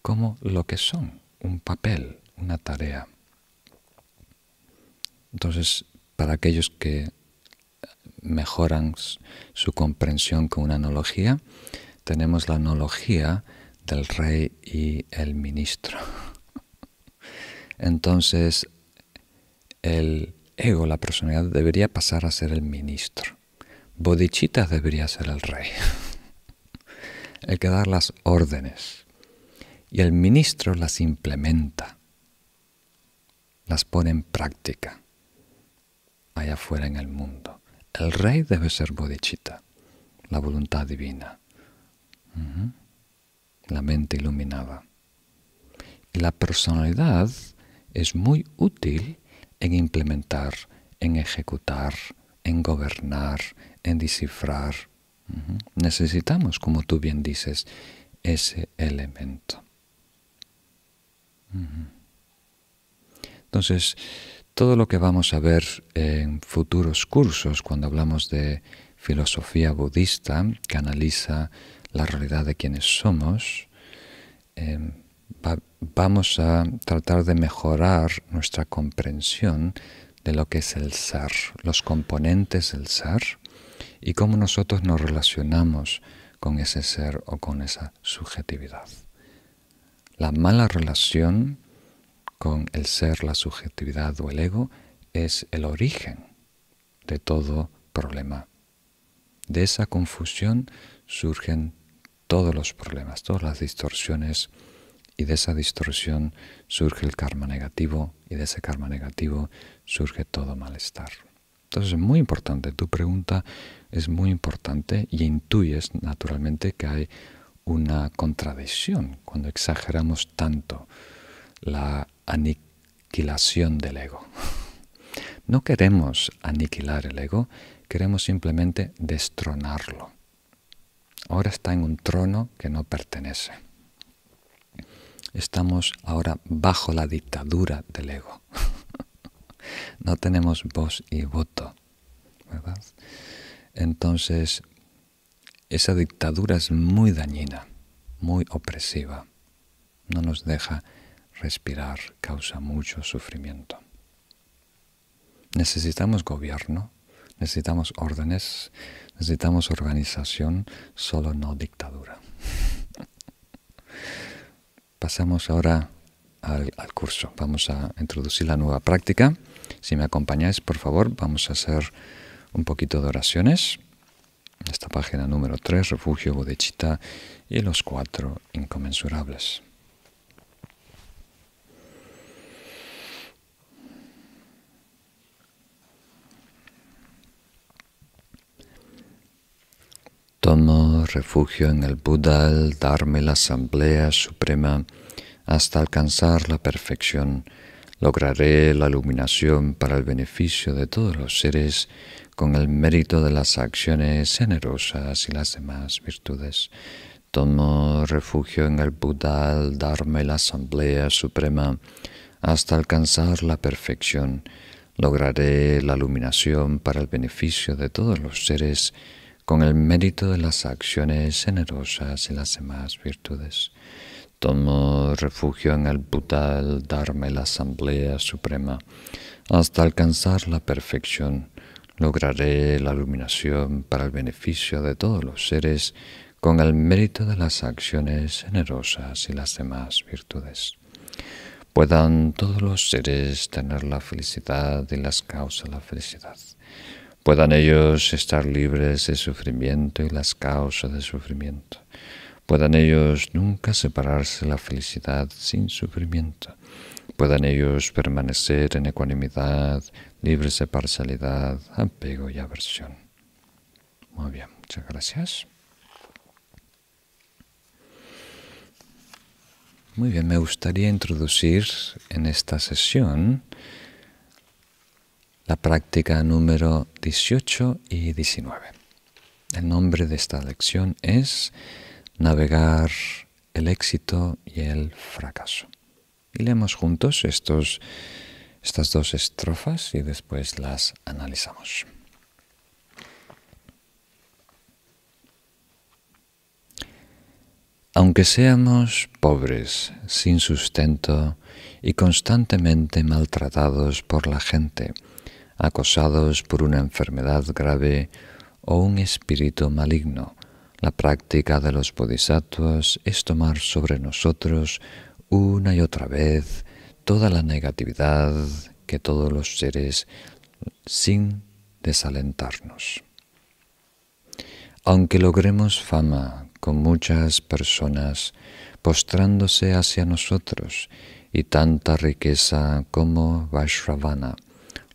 como lo que son, un papel, una tarea. Entonces, para aquellos que mejoran su comprensión con una analogía, tenemos la analogía del rey y el ministro. Entonces, el ego, la personalidad, debería pasar a ser el ministro. Bodhicitta debería ser el rey, el que da las órdenes. Y el ministro las implementa, las pone en práctica allá afuera en el mundo. El rey debe ser bodhicitta, la voluntad divina, la mente iluminada. Y la personalidad es muy útil en implementar, en ejecutar, en gobernar, en descifrar. Necesitamos, como tú bien dices, ese elemento. Entonces, todo lo que vamos a ver en futuros cursos cuando hablamos de filosofía budista que analiza la realidad de quienes somos, em, vamos a tratar de mejorar nuestra comprensión de lo que es el ser, los componentes del ser y cómo nosotros nos relacionamos con ese ser o con esa subjetividad. La mala relación con el ser, la subjetividad o el ego es el origen de todo problema. De esa confusión surgen todos los problemas, todas las distorsiones y de esa distorsión surge el karma negativo y de ese karma negativo surge todo malestar. Entonces es muy importante, tu pregunta es muy importante y intuyes naturalmente que hay una contradicción cuando exageramos tanto la aniquilación del ego. No queremos aniquilar el ego, queremos simplemente destronarlo. Ahora está en un trono que no pertenece. Estamos ahora bajo la dictadura del ego. No tenemos voz y voto, ¿verdad? Entonces, esa dictadura es muy dañina, muy opresiva. No nos deja respirar causa mucho sufrimiento. Necesitamos gobierno, necesitamos órdenes, necesitamos organización, solo no dictadura. Pasamos ahora al, curso. Vamos a introducir la nueva práctica. Si me acompañáis, por favor, vamos a hacer un poquito de oraciones. Esta página número 3, refugio bodechita y los cuatro inconmensurables. Tomo refugio en el Buda al darme la asamblea suprema hasta alcanzar la perfección. Lograré la iluminación para el beneficio de todos los seres con el mérito de las acciones generosas y las demás virtudes. Tomo refugio en el Buda al darme la asamblea suprema hasta alcanzar la perfección. Lograré la iluminación para el beneficio de todos los seres con el mérito de las acciones generosas y las demás virtudes. Tomo refugio en el Buda darme la Asamblea Suprema. Hasta alcanzar la perfección, lograré la iluminación para el beneficio de todos los seres con el mérito de las acciones generosas y las demás virtudes. Puedan todos los seres tener la felicidad y las causas de la felicidad. Puedan ellos estar libres de sufrimiento y las causas de sufrimiento. Puedan ellos nunca separarse de la felicidad sin sufrimiento. Puedan ellos permanecer en ecuanimidad, libres de parcialidad, apego y aversión. Muy bien, muchas gracias. Muy bien, me gustaría introducir en esta sesión la práctica número 18 y 19. El nombre de esta lección es Navegar el éxito y el fracaso. Y leemos juntos estos, estas dos estrofas y después las analizamos. Aunque seamos pobres, sin sustento y constantemente maltratados por la gente, acosados por una enfermedad grave o un espíritu maligno, la práctica de los bodhisattvas es tomar sobre nosotros una y otra vez toda la negatividad que todos los seres sin desalentarnos. Aunque logremos fama con muchas personas postrándose hacia nosotros y tanta riqueza como Vaishravana.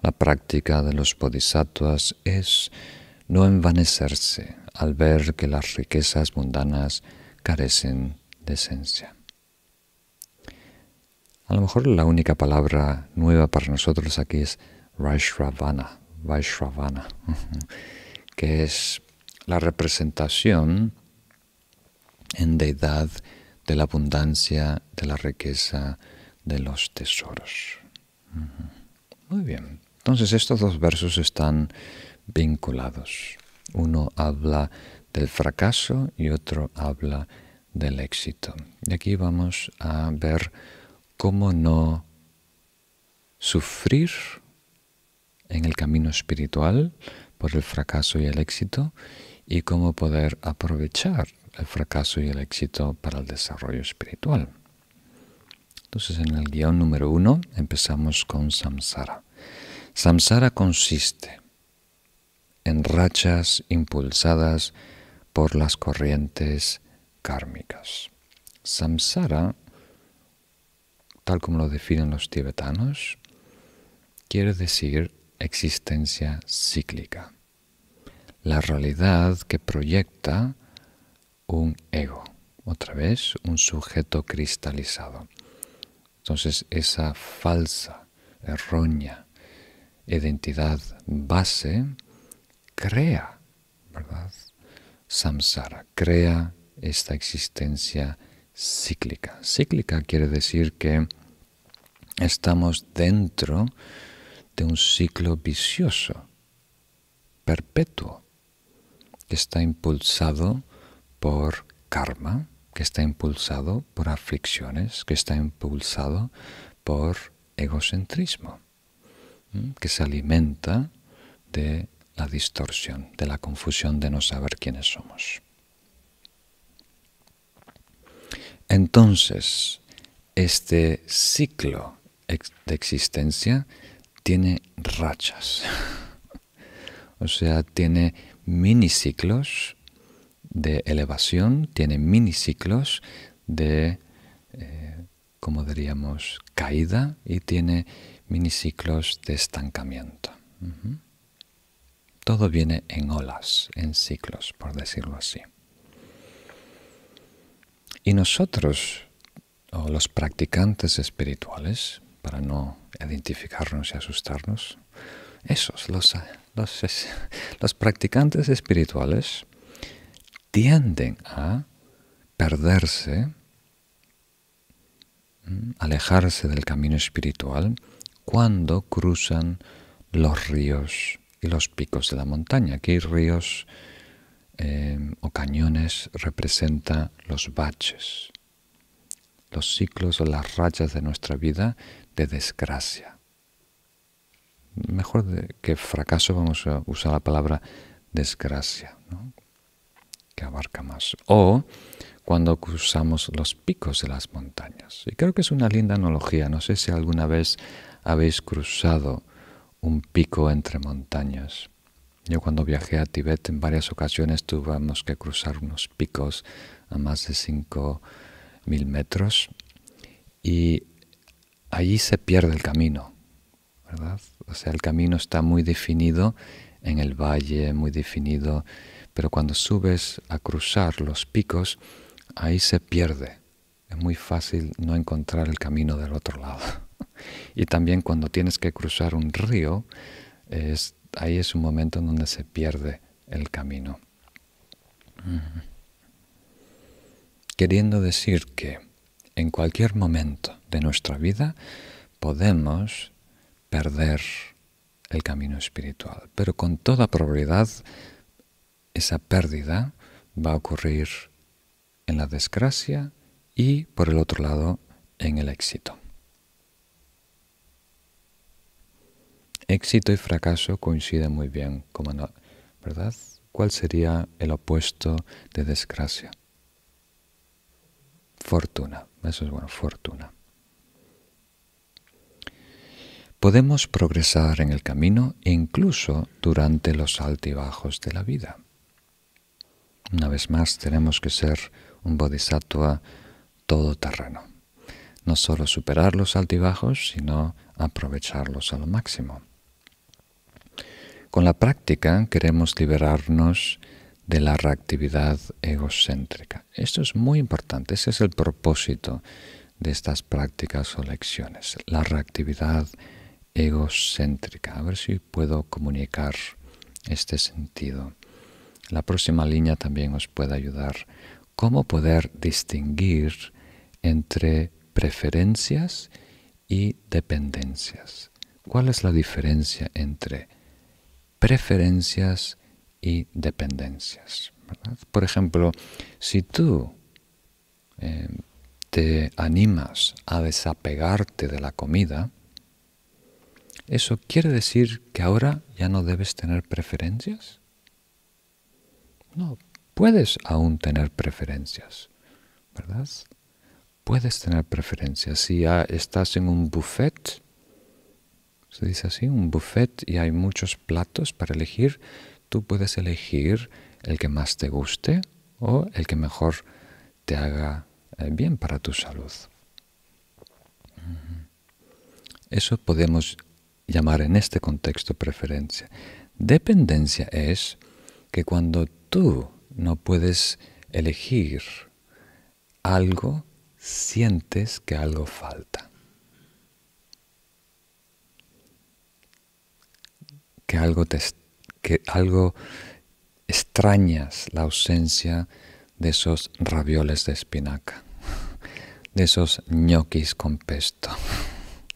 La práctica de los bodhisattvas es no envanecerse al ver que las riquezas mundanas carecen de esencia. A lo mejor la única palabra nueva para nosotros aquí es Vaishravana, Vaishravana, que es la representación en deidad de la abundancia, de la riqueza, de los tesoros. Muy bien. Entonces estos dos versos están vinculados. Uno habla del fracaso y otro habla del éxito. Y aquí vamos a ver cómo no sufrir en el camino espiritual por el fracaso y el éxito y cómo poder aprovechar el fracaso y el éxito para el desarrollo espiritual. Entonces en el guion número uno empezamos con samsara. Samsara consiste en rachas impulsadas por las corrientes kármicas. Samsara, tal como lo definen los tibetanos, quiere decir existencia cíclica, la realidad que proyecta un ego, otra vez un sujeto cristalizado. Entonces esa falsa, errónea identidad base crea, ¿verdad? Samsara, crea esta existencia cíclica. Cíclica quiere decir que estamos dentro de un ciclo vicioso, perpetuo, que está impulsado por karma, que está impulsado por aflicciones, que está impulsado por egocentrismo, que se alimenta de la distorsión, de la confusión de no saber quiénes somos. Entonces, este ciclo de existencia tiene rachas, o sea, tiene miniciclos de elevación, tiene miniciclos de, eh, como diríamos, caída y tiene miniciclos de estancamiento. Todo viene en olas, en ciclos, por decirlo así. Y nosotros, o los practicantes espirituales, para no identificarnos y asustarnos, esos, los, los, los practicantes espirituales, tienden a perderse, alejarse del camino espiritual cuando cruzan los ríos y los picos de la montaña. Aquí ríos eh, o cañones representan los baches, los ciclos o las rayas de nuestra vida de desgracia. Mejor que fracaso vamos a usar la palabra desgracia. que abarca más. O cuando cruzamos los picos de las montañas. Y creo que es una linda analogía. No sé si alguna vez habéis cruzado un pico entre montañas. Yo cuando viajé a Tibet en varias ocasiones tuvimos que cruzar unos picos a más de 5.000 metros y allí se pierde el camino, ¿verdad? O sea, el camino está muy definido en el valle, muy definido, pero cuando subes a cruzar los picos, ahí se pierde. Es muy fácil no encontrar el camino del otro lado. Y también cuando tienes que cruzar un río, ahí es un momento en donde se pierde el camino. Queriendo decir que en cualquier momento de nuestra vida podemos perder el camino espiritual, pero con toda probabilidad esa pérdida va a ocurrir en la desgracia y, por el otro lado, en el éxito. Éxito y fracaso coinciden muy bien, ¿verdad? ¿Cuál sería el opuesto de desgracia? Fortuna, eso es bueno, fortuna. Podemos progresar en el camino incluso durante los altibajos de la vida. Una vez más, tenemos que ser un bodhisattva todoterreno. No solo superar los altibajos, sino aprovecharlos a lo máximo. Con la práctica queremos liberarnos de la reactividad egocéntrica. Esto es muy importante, ese es el propósito de estas prácticas o lecciones, la reactividad egocéntrica. A ver si puedo comunicar este sentido. La próxima línea también os puede ayudar. ¿Cómo poder distinguir entre preferencias y dependencias? ¿Cuál es la diferencia entre preferencias y dependencias. Por ejemplo, si tú eh, te animas a desapegarte de la comida, ¿eso quiere decir que ahora ya no debes tener preferencias? No, puedes aún tener preferencias, ¿verdad? Puedes tener preferencias. Si ya estás en un buffet, se dice así, un buffet y hay muchos platos para elegir, tú puedes elegir el que más te guste o el que mejor te haga eh, bien para tu salud. Eso podemos llamar en este contexto preferencia. Dependencia es que cuando tú no puedes elegir algo, sientes que algo falta. Que algo, te, que algo extrañas la ausencia de esos ravioles de espinaca, de esos ñoquis con pesto,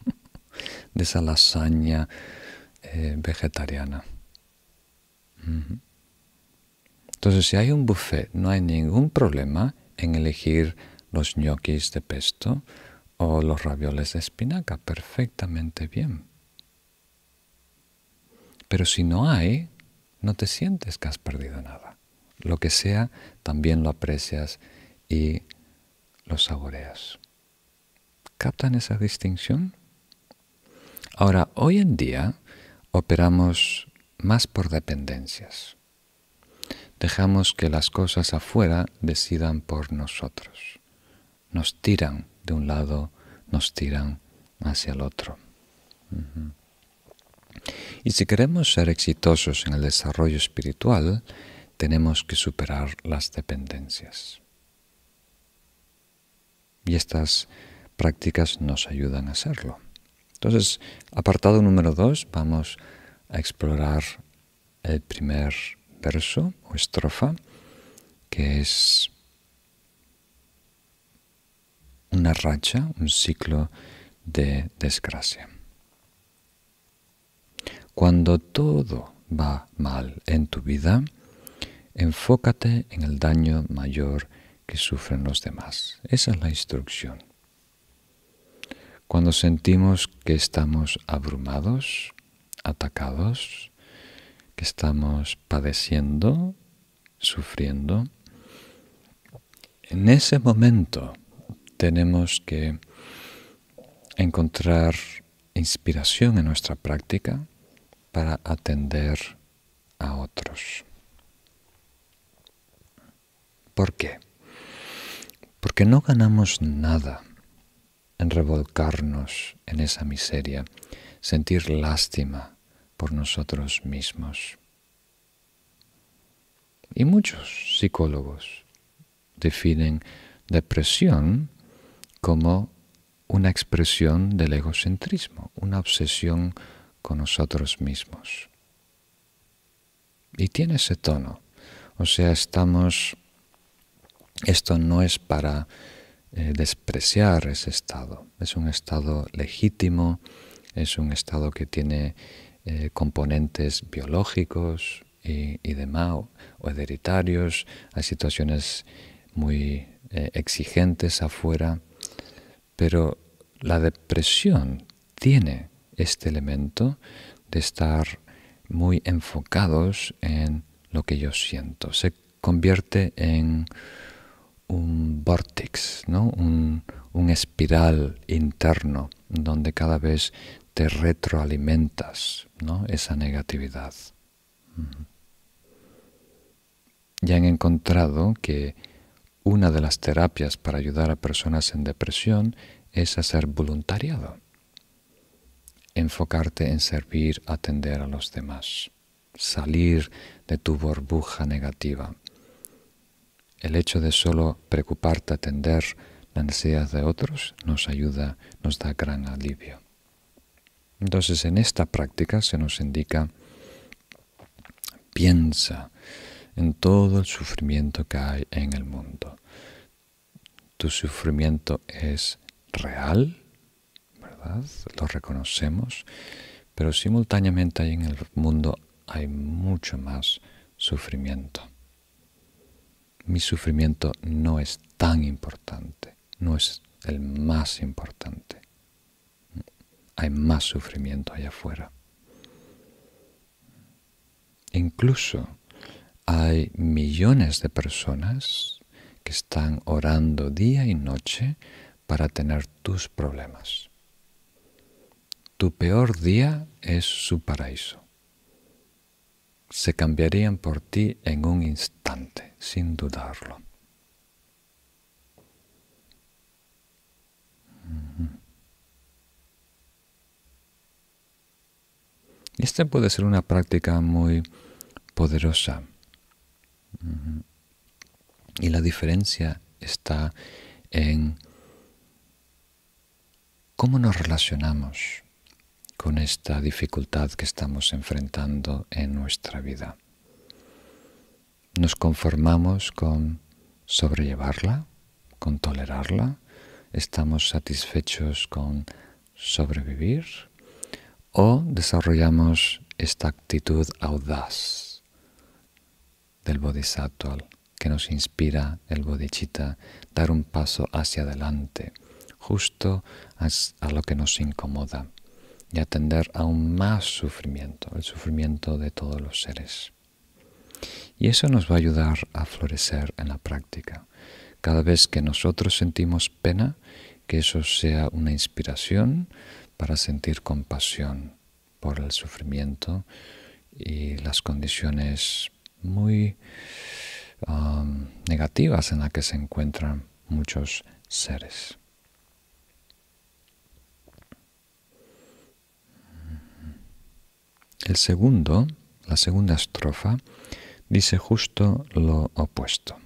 de esa lasaña eh, vegetariana. Entonces, si hay un buffet, no hay ningún problema en elegir los ñoquis de pesto o los ravioles de espinaca, perfectamente bien. Pero si no hay, no te sientes que has perdido nada. Lo que sea, también lo aprecias y lo saboreas. ¿Captan esa distinción? Ahora, hoy en día operamos más por dependencias. Dejamos que las cosas afuera decidan por nosotros. Nos tiran de un lado, nos tiran hacia el otro. Y si queremos ser exitosos en el desarrollo espiritual, tenemos que superar las dependencias. Y estas prácticas nos ayudan a hacerlo. Entonces, apartado número dos, vamos a explorar el primer verso o estrofa, que es una racha, un ciclo de desgracia. Cuando todo va mal en tu vida, enfócate en el daño mayor que sufren los demás. Esa es la instrucción. Cuando sentimos que estamos abrumados, atacados, que estamos padeciendo, sufriendo, En ese momento tenemos que encontrar inspiración en nuestra práctica para atender a otros. ¿Por qué? Porque no ganamos nada en revolcarnos en esa miseria, sentir lástima por nosotros mismos. Y muchos psicólogos definen depresión como una expresión del egocentrismo, una obsesión con nosotros mismos. Y tiene ese tono. O sea, estamos... Esto no es para eh, despreciar ese estado. Es un estado legítimo, es un estado que tiene eh, componentes biológicos y, demás, o, hereditarios. Hay situaciones muy eh, exigentes afuera, pero la depresión tiene este elemento de estar muy enfocados en lo que yo siento. Se convierte en un vortex, ¿no? un, espiral interno donde cada vez te retroalimentas ¿no? esa negatividad. Ya han encontrado que una de las terapias para ayudar a personas en depresión es hacer voluntariado enfocarte en servir, atender a los demás, salir de tu burbuja negativa. El hecho de solo preocuparte, atender las necesidades de otros, nos ayuda, nos da gran alivio. Entonces en esta práctica se nos indica, piensa en todo el sufrimiento que hay en el mundo. Tu sufrimiento es real, lo reconocemos, pero simultáneamente en el mundo hay mucho más sufrimiento. Mi sufrimiento no es tan importante, no es el más importante. Hay más sufrimiento allá afuera. Incluso hay millones de personas que están orando día y noche para tener tus problemas. Tu peor día es su paraíso. Se cambiarían por ti en un instante, sin dudarlo. Esta puede ser una práctica muy poderosa. Y la diferencia está en cómo nos relacionamos con esta dificultad que estamos enfrentando en nuestra vida. Nos conformamos con sobrellevarla, con tolerarla, estamos satisfechos con sobrevivir. O desarrollamos esta actitud audaz del bodhisattva que nos inspira el bodhicitta dar un paso hacia adelante, justo a lo que nos incomoda y atender aún más sufrimiento, el sufrimiento de todos los seres. Y eso nos va a ayudar a florecer en la práctica. Cada vez que nosotros sentimos pena, que eso sea una inspiración para sentir compasión por el sufrimiento y las condiciones muy um, negativas en las que se encuentran muchos seres. El segundo, la segunda estrofa, dice justo lo opuesto.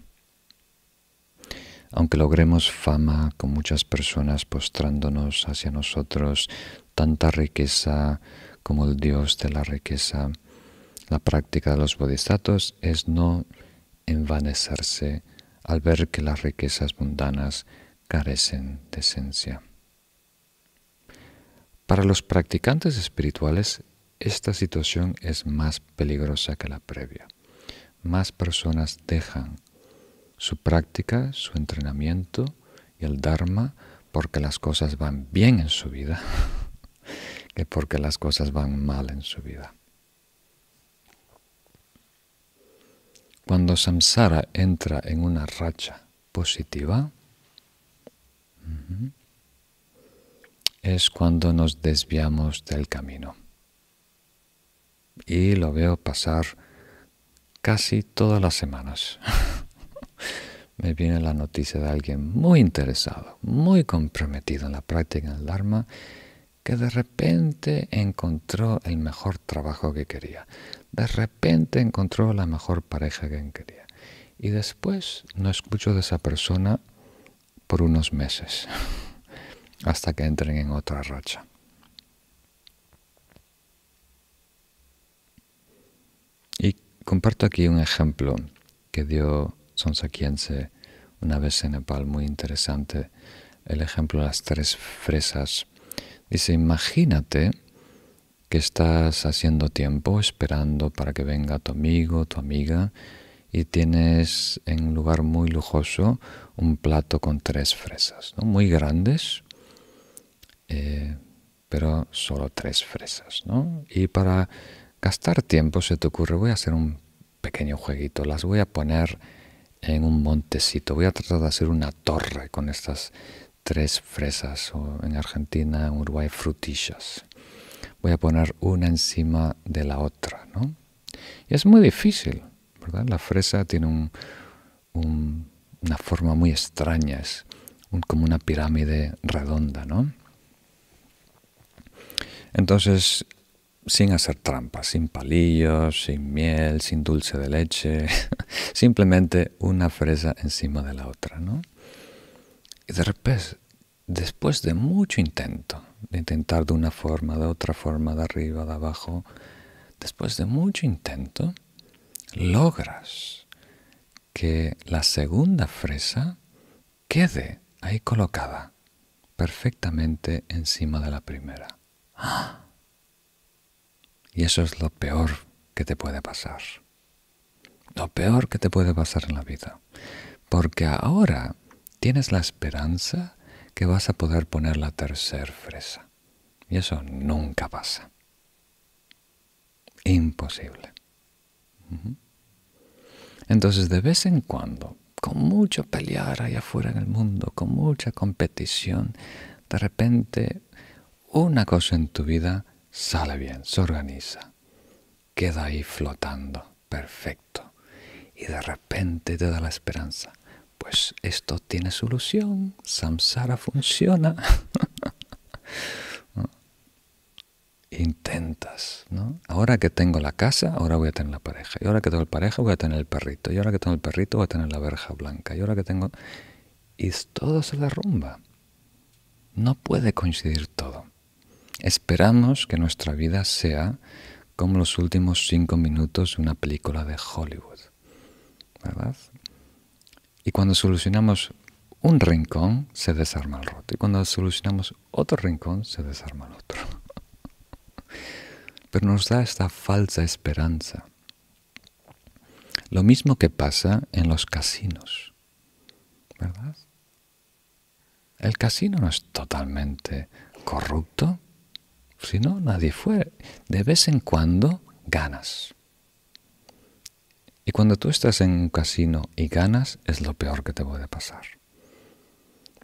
Aunque logremos fama con muchas personas postrándonos hacia nosotros, tanta riqueza como el Dios de la riqueza, la práctica de los bodhisattvas es no envanecerse al ver que las riquezas mundanas carecen de esencia. Para los practicantes espirituales esta situación es más peligrosa que la previa. Más personas dejan su práctica, su entrenamiento y el Dharma porque las cosas van bien en su vida que porque las cosas van mal en su vida. Cuando samsara entra en una racha positiva es cuando nos desviamos del camino. Y lo veo pasar casi todas las semanas. Me viene la noticia de alguien muy interesado, muy comprometido en la práctica del Dharma, que de repente encontró el mejor trabajo que quería. De repente encontró la mejor pareja que quería. Y después no escucho de esa persona por unos meses, hasta que entren en otra racha. Y comparto aquí un ejemplo que dio Sonsakiense una vez en Nepal, muy interesante, el ejemplo de las tres fresas. Dice, imagínate que estás haciendo tiempo esperando para que venga tu amigo, tu amiga, y tienes en un lugar muy lujoso un plato con tres fresas, muy grandes, eh, pero solo tres fresas. ¿no? Y para gastar tiempo se te ocurre, voy a hacer un pequeño jueguito, las voy a poner en un montecito, voy a tratar de hacer una torre con estas tres fresas, o en Argentina, en Uruguay, frutillas. Voy a poner una encima de la otra, ¿no? Y es muy difícil, ¿verdad? La fresa tiene una forma muy extraña, es como una pirámide redonda, ¿no? Entonces, sin hacer trampas, sin palillos, sin miel, sin dulce de leche, simplemente una fresa encima de la otra, ¿no? Y de repente, después de mucho intento, de intentar de una forma, de otra forma, de arriba, de abajo, después de mucho intento, logras que la segunda fresa quede ahí colocada perfectamente encima de la primera. Y eso es lo peor que te puede pasar. Lo peor que te puede pasar en la vida. Porque ahora tienes la esperanza que vas a poder poner la tercera fresa. Y eso nunca pasa. Imposible. Entonces, de vez en cuando, con mucho pelear allá afuera en el mundo, con mucha competición, de repente una cosa en tu vida sale bien, se organiza, queda ahí flotando, perfecto. Y de repente te da la esperanza. Pues esto tiene solución, samsara funciona. intentas, ¿no? Ahora que tengo la casa, ahora voy a tener la pareja. Y ahora que tengo el pareja, voy a tener el perrito. Y ahora que tengo el perrito, voy a tener la verja blanca. Y ahora que tengo... Y todo se derrumba. No puede coincidir todo. Esperamos que nuestra vida sea como los últimos cinco minutos de una película de Hollywood. ¿Verdad? Y cuando solucionamos un rincón, se desarma el roto. Y cuando solucionamos otro rincón, se desarma el otro pero nos da esta falsa esperanza. Lo mismo que pasa en los casinos, ¿verdad? El casino no es totalmente corrupto, si no, nadie fue. De vez en cuando ganas. Y cuando tú estás en un casino y ganas, es lo peor que te puede pasar.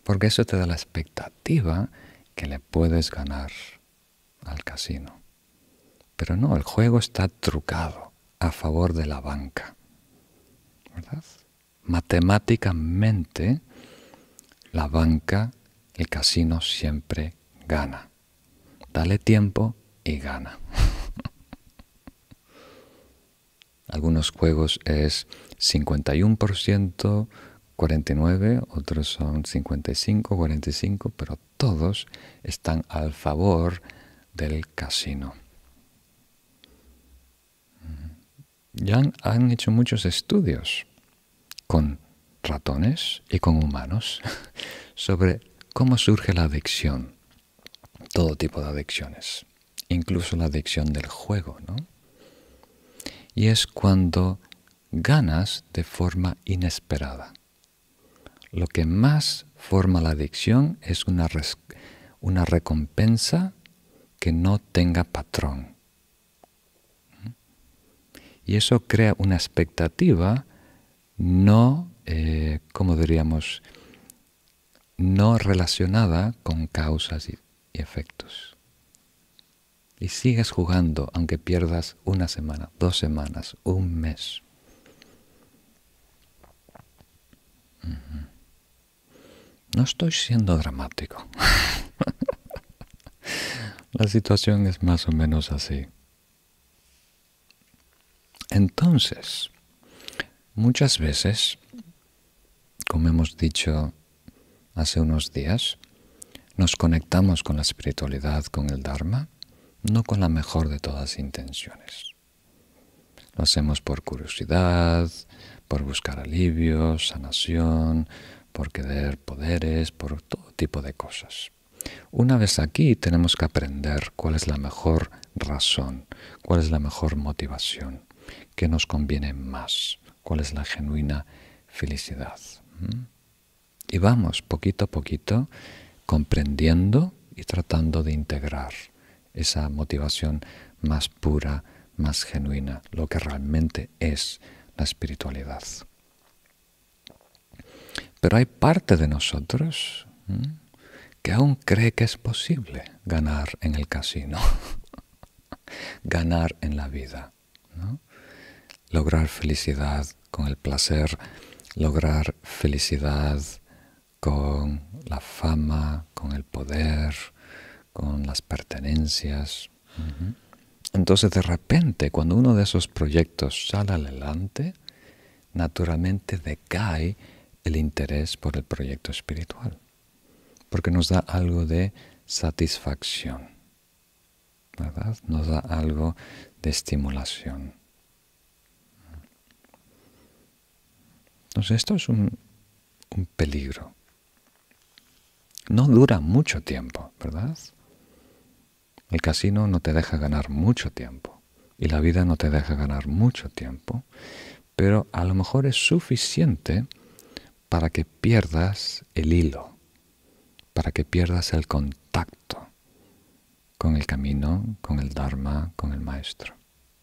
Porque eso te da la expectativa que le puedes ganar al casino. Pero no, el juego está trucado a favor de la banca. ¿Verdad? Matemáticamente, la banca, el casino siempre gana. Dale tiempo y gana. Algunos juegos es 51%, 49, otros son 55, 45, pero todos están al favor del casino. Ya han, hecho muchos estudios con ratones y con humanos sobre cómo surge la adicción, todo tipo de adicciones, incluso la adicción del juego, ¿no? Y es cuando ganas de forma inesperada. Lo que más forma la adicción es una, una recompensa que no tenga patrón y eso crea una expectativa no eh, como diríamos, no relacionada con causas y efectos. Y sigues jugando aunque pierdas una semana, dos semanas, un mes. No estoy siendo dramático. La situación es más o menos así. Entonces, muchas veces, como hemos dicho hace unos días, nos conectamos con la espiritualidad, con el Dharma, no con la mejor de todas intenciones. Lo hacemos por curiosidad, por buscar alivio, sanación, por querer poderes, por todo tipo de cosas. Una vez aquí tenemos que aprender cuál es la mejor razón, cuál es la mejor motivación, qué nos conviene más, cuál es la genuina felicidad. Y vamos poquito a poquito comprendiendo y tratando de integrar esa motivación más pura, más genuina, lo que realmente es la espiritualidad. Pero hay parte de nosotros que aún cree que es posible ganar en el casino, ganar en la vida, lograr felicidad con el placer, lograr felicidad con la fama, con el poder, con las pertenencias. Entonces de repente, cuando uno de esos proyectos sale adelante, naturalmente decae el interés por el proyecto espiritual, porque nos da algo de satisfacción, ¿verdad? Nos da algo de estimulación. Entonces esto es un, un peligro. No dura mucho tiempo, ¿verdad? El casino no te deja ganar mucho tiempo y la vida no te deja ganar mucho tiempo, pero a lo mejor es suficiente para que pierdas el hilo, para que pierdas el contacto con el camino, con el Dharma, con el Maestro.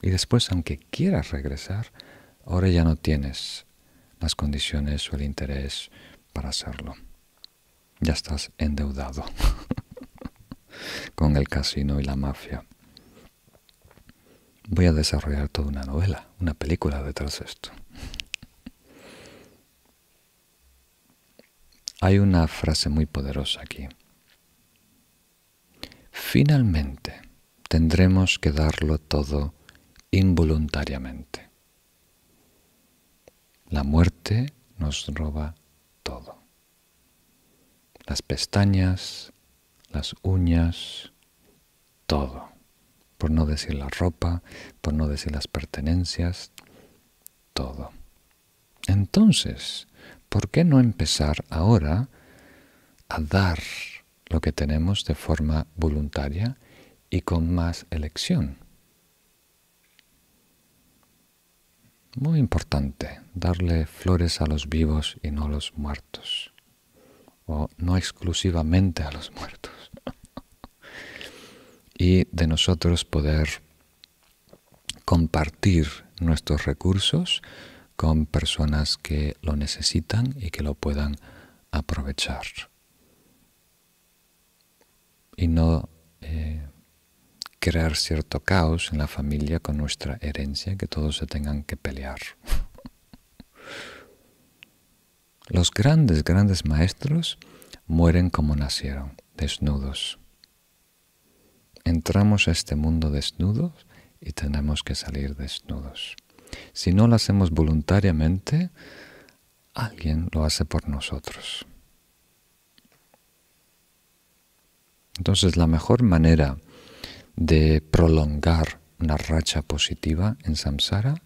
Y después, aunque quieras regresar, ahora ya no tienes las condiciones o el interés para hacerlo. Ya estás endeudado. con el casino y la mafia. Voy a desarrollar toda una novela, una película detrás de esto. Hay una frase muy poderosa aquí. Finalmente tendremos que darlo todo involuntariamente. La muerte nos roba todo. Las pestañas, las uñas, todo. Por no decir la ropa, por no decir las pertenencias, todo. Entonces, ¿por qué no empezar ahora a dar lo que tenemos de forma voluntaria y con más elección? Muy importante, darle flores a los vivos y no a los muertos, o no exclusivamente a los muertos y de nosotros poder compartir nuestros recursos con personas que lo necesitan y que lo puedan aprovechar. Y no eh, crear cierto caos en la familia con nuestra herencia, que todos se tengan que pelear. Los grandes, grandes maestros mueren como nacieron, desnudos entramos a este mundo desnudos y tenemos que salir desnudos. Si no lo hacemos voluntariamente, alguien lo hace por nosotros. Entonces la mejor manera de prolongar una racha positiva en samsara,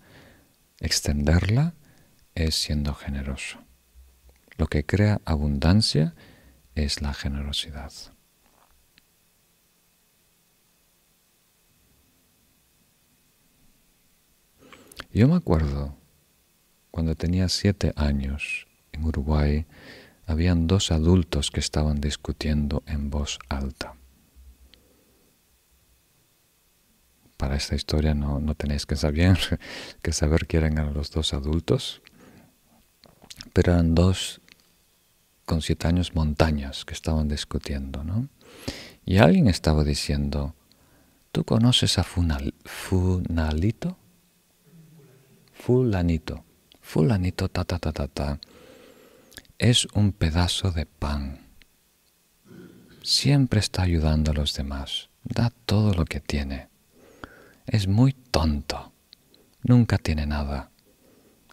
extenderla, es siendo generoso. Lo que crea abundancia es la generosidad. Yo me acuerdo cuando tenía siete años en Uruguay, habían dos adultos que estaban discutiendo en voz alta. Para esta historia no, tenéis que saber, que saber quién eran los dos adultos, pero eran dos con siete años montañas que estaban discutiendo, ¿no? Y alguien estaba diciendo, ¿tú conoces a Funalito? Fulanito. Fulanito, ta, ta, ta, ta, ta. Es un pedazo de pan. Siempre está ayudando a los demás. Da todo lo que tiene. Es muy tonto. Nunca tiene nada.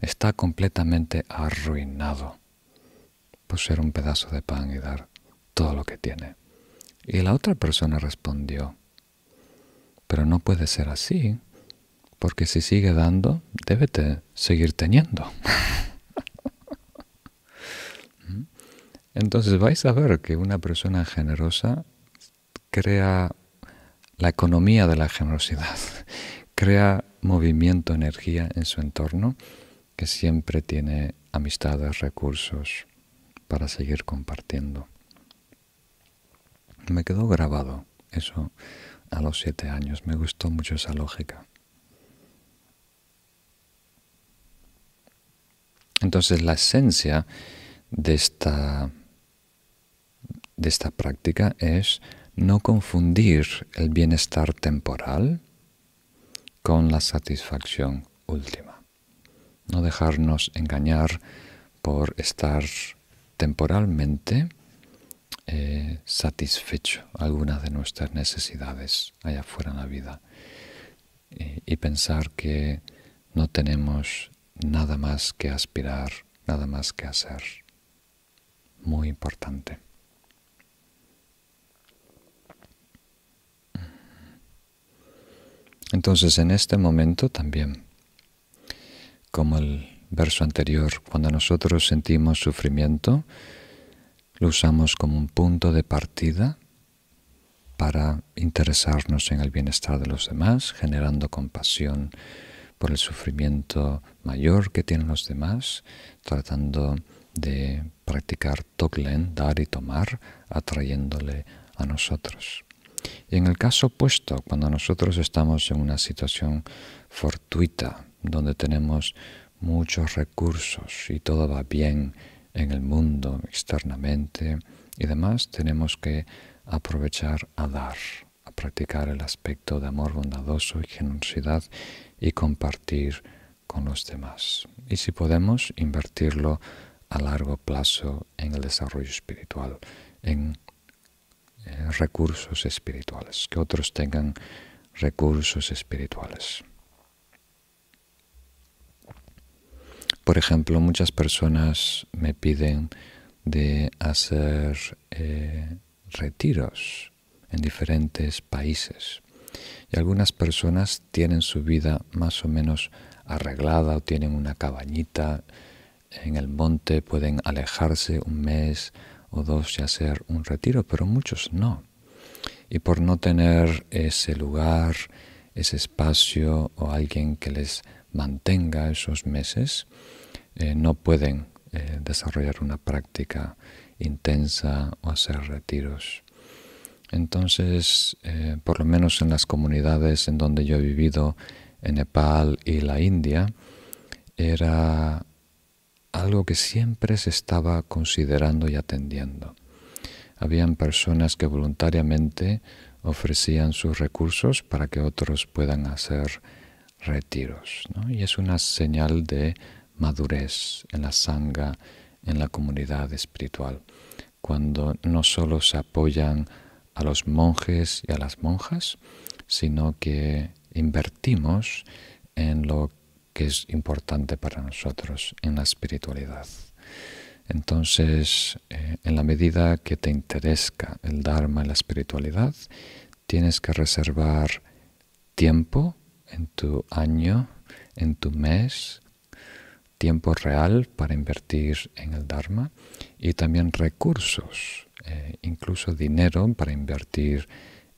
Está completamente arruinado ser un pedazo de pan y dar todo lo que tiene. Y la otra persona respondió, pero no puede ser así, porque si sigue dando, debe seguir teniendo. Entonces vais a ver que una persona generosa crea la economía de la generosidad, crea movimiento, energía en su entorno, que siempre tiene amistades, recursos para seguir compartiendo. Me quedó grabado eso a los siete años, me gustó mucho esa lógica. Entonces la esencia de esta, de esta práctica es no confundir el bienestar temporal con la satisfacción última. No dejarnos engañar por estar temporalmente eh, satisfecho algunas de nuestras necesidades allá afuera en la vida y pensar que no tenemos nada más que aspirar, nada más que hacer. Muy importante. Entonces en este momento también, como el verso anterior, cuando nosotros sentimos sufrimiento, lo usamos como un punto de partida para interesarnos en el bienestar de los demás, generando compasión por el sufrimiento mayor que tienen los demás, tratando de practicar Toklen, dar y tomar, atrayéndole a nosotros. Y en el caso opuesto, cuando nosotros estamos en una situación fortuita, donde tenemos muchos recursos y todo va bien en el mundo externamente y demás, tenemos que aprovechar a dar, a practicar el aspecto de amor bondadoso y generosidad y compartir con los demás. Y si podemos, invertirlo a largo plazo en el desarrollo espiritual, en eh, recursos espirituales, que otros tengan recursos espirituales. Por ejemplo, muchas personas me piden de hacer eh, retiros en diferentes países. Y algunas personas tienen su vida más o menos arreglada o tienen una cabañita en el monte, pueden alejarse un mes o dos y hacer un retiro, pero muchos no. Y por no tener ese lugar, ese espacio o alguien que les mantenga esos meses, eh, no pueden eh, desarrollar una práctica intensa o hacer retiros. Entonces, eh, por lo menos en las comunidades en donde yo he vivido, en Nepal y la India, era algo que siempre se estaba considerando y atendiendo. Habían personas que voluntariamente ofrecían sus recursos para que otros puedan hacer retiros. Y es una señal de madurez en la sangha, en la comunidad espiritual, cuando no solo se apoyan a los monjes y a las monjas, sino que invertimos en lo que es importante para nosotros, en la espiritualidad. Entonces, eh, en la medida que te interesa el Dharma y la espiritualidad, tienes que reservar tiempo en tu año, en tu mes, tiempo real para invertir en el Dharma y también recursos, eh, incluso dinero para invertir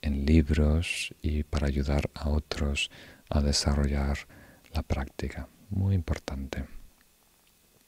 en libros y para ayudar a otros a desarrollar la práctica. Muy importante.